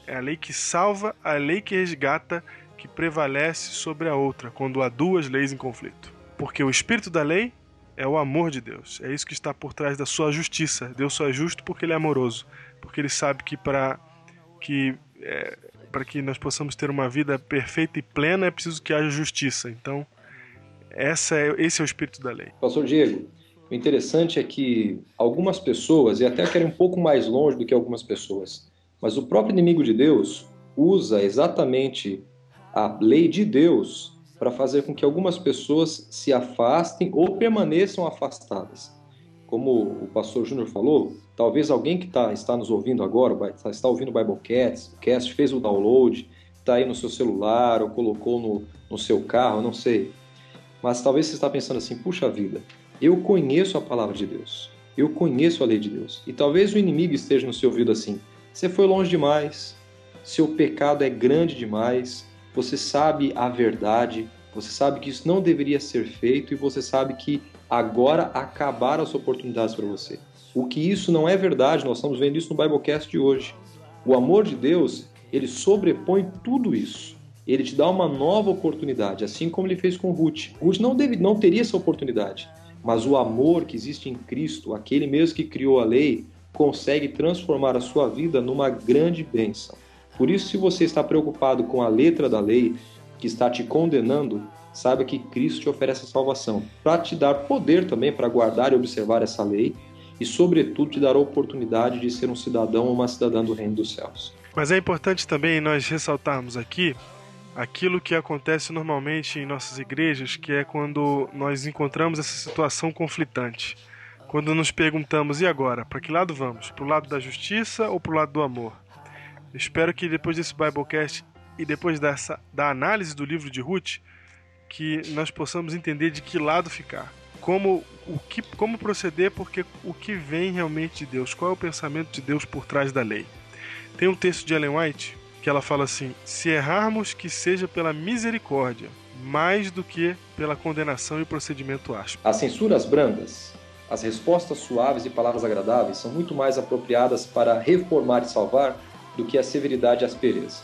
É a lei que salva, a lei que resgata, que prevalece sobre a outra quando há duas leis em conflito. Porque o espírito da lei é o amor de Deus. É isso que está por trás da sua justiça. Deus só é justo porque ele é amoroso, porque ele sabe que para que é, para que nós possamos ter uma vida perfeita e plena é preciso que haja justiça. Então, essa é, esse é o espírito da lei. Pastor Diego, o interessante é que algumas pessoas, e até querem um pouco mais longe do que algumas pessoas, mas o próprio inimigo de Deus usa exatamente a lei de Deus para fazer com que algumas pessoas se afastem ou permaneçam afastadas. Como o pastor Júnior falou, talvez alguém que tá, está nos ouvindo agora, tá, está ouvindo o Biblecast, cast, fez o download, está aí no seu celular ou colocou no, no seu carro, não sei. Mas talvez você está pensando assim, puxa vida, eu conheço a palavra de Deus, eu conheço a lei de Deus. E talvez o inimigo esteja no seu ouvido assim, você foi longe demais, seu pecado é grande demais, você sabe a verdade, você sabe que isso não deveria ser feito e você sabe que agora acabaram as oportunidades para você. O que isso não é verdade, nós estamos vendo isso no Biblecast de hoje. O amor de Deus, ele sobrepõe tudo isso. Ele te dá uma nova oportunidade, assim como ele fez com Ruth. Ruth não, deve, não teria essa oportunidade, mas o amor que existe em Cristo, aquele mesmo que criou a lei, consegue transformar a sua vida numa grande bênção. Por isso, se você está preocupado com a letra da lei que está te condenando, saiba que Cristo te oferece a salvação para te dar poder também para guardar e observar essa lei e, sobretudo, te dar a oportunidade de ser um cidadão ou uma cidadã do reino dos céus. Mas é importante também nós ressaltarmos aqui aquilo que acontece normalmente em nossas igrejas, que é quando nós encontramos essa situação conflitante. Quando nos perguntamos, e agora? Para que lado vamos? Para o lado da justiça ou para o lado do amor? Espero que depois desse Biblecast e depois dessa da análise do livro de Ruth, que nós possamos entender de que lado ficar. Como, o que, como proceder, porque o que vem realmente de Deus, qual é o pensamento de Deus por trás da lei. Tem um texto de Ellen White que ela fala assim: se errarmos, que seja pela misericórdia, mais do que pela condenação e procedimento áspero. As censuras brandas, as respostas suaves e palavras agradáveis são muito mais apropriadas para reformar e salvar do que a severidade e aspereza.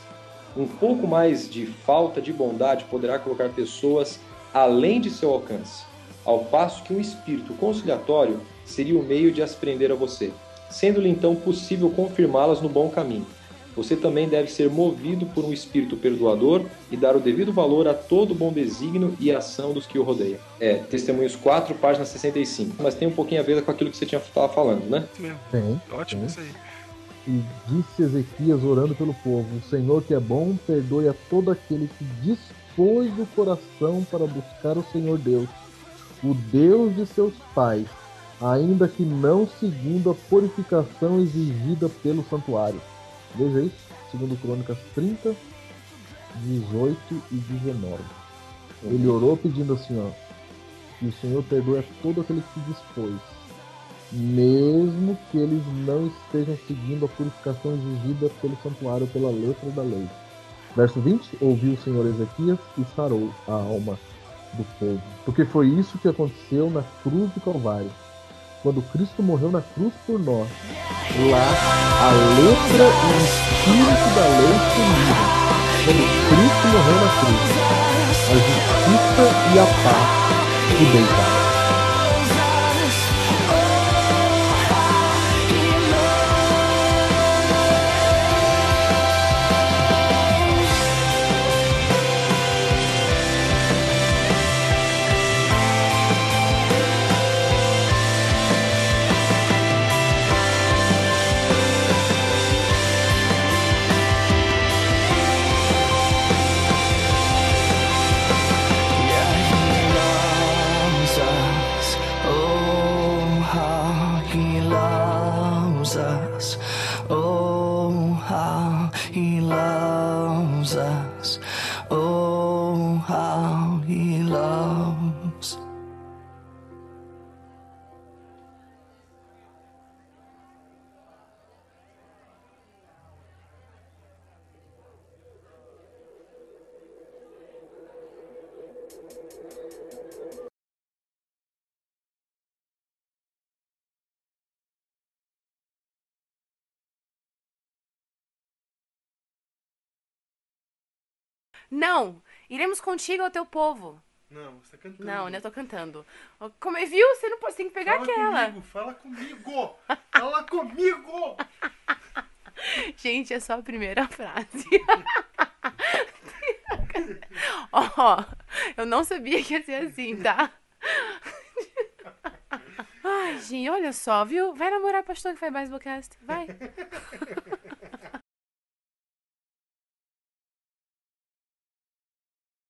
Um pouco mais de falta de bondade poderá colocar pessoas além de seu alcance, ao passo que um espírito conciliatório seria o meio de as prender a você, sendo-lhe então possível confirmá-las no bom caminho. Você também deve ser movido por um espírito perdoador e dar o devido valor a todo bom desígnio e ação dos que o rodeiam. É, Testemunhos 4, página 65. Mas tem um pouquinho a ver com aquilo que você tinha estava falando, né? Tem. Ótimo tem. isso aí. E disse Ezequias orando pelo povo: O Senhor que é bom, perdoe a todo aquele que dispôs o coração para buscar o Senhor Deus, o Deus de seus pais, ainda que não segundo a purificação exigida pelo santuário. Veja isso, segundo Crônicas 30, 18 e 19. Ele orou pedindo assim, ó, que o Senhor perdoe a todo aquele que se dispôs, mesmo que eles não estejam seguindo a purificação exigida pelo santuário pela letra da lei. Verso 20: Ouviu o Senhor Ezequias e sarou a alma do povo. Porque foi isso que aconteceu na cruz do Calvário. Quando Cristo morreu na cruz por nós, lá a letra e o espírito da lei sumiram. Quando Cristo morreu na cruz, a justiça e a paz se deitaram. Não! Iremos contigo ao teu povo. Não, você tá cantando. Não, né? Eu tô cantando. Como é, viu? Você não pode, tem que pegar fala aquela. Comigo, fala comigo! Fala comigo! Gente, é só a primeira frase. Ó, eu não sabia que ia ser assim, tá? Ai, gente, olha só, viu? Vai namorar pastor que faz Baseballcast. Vai.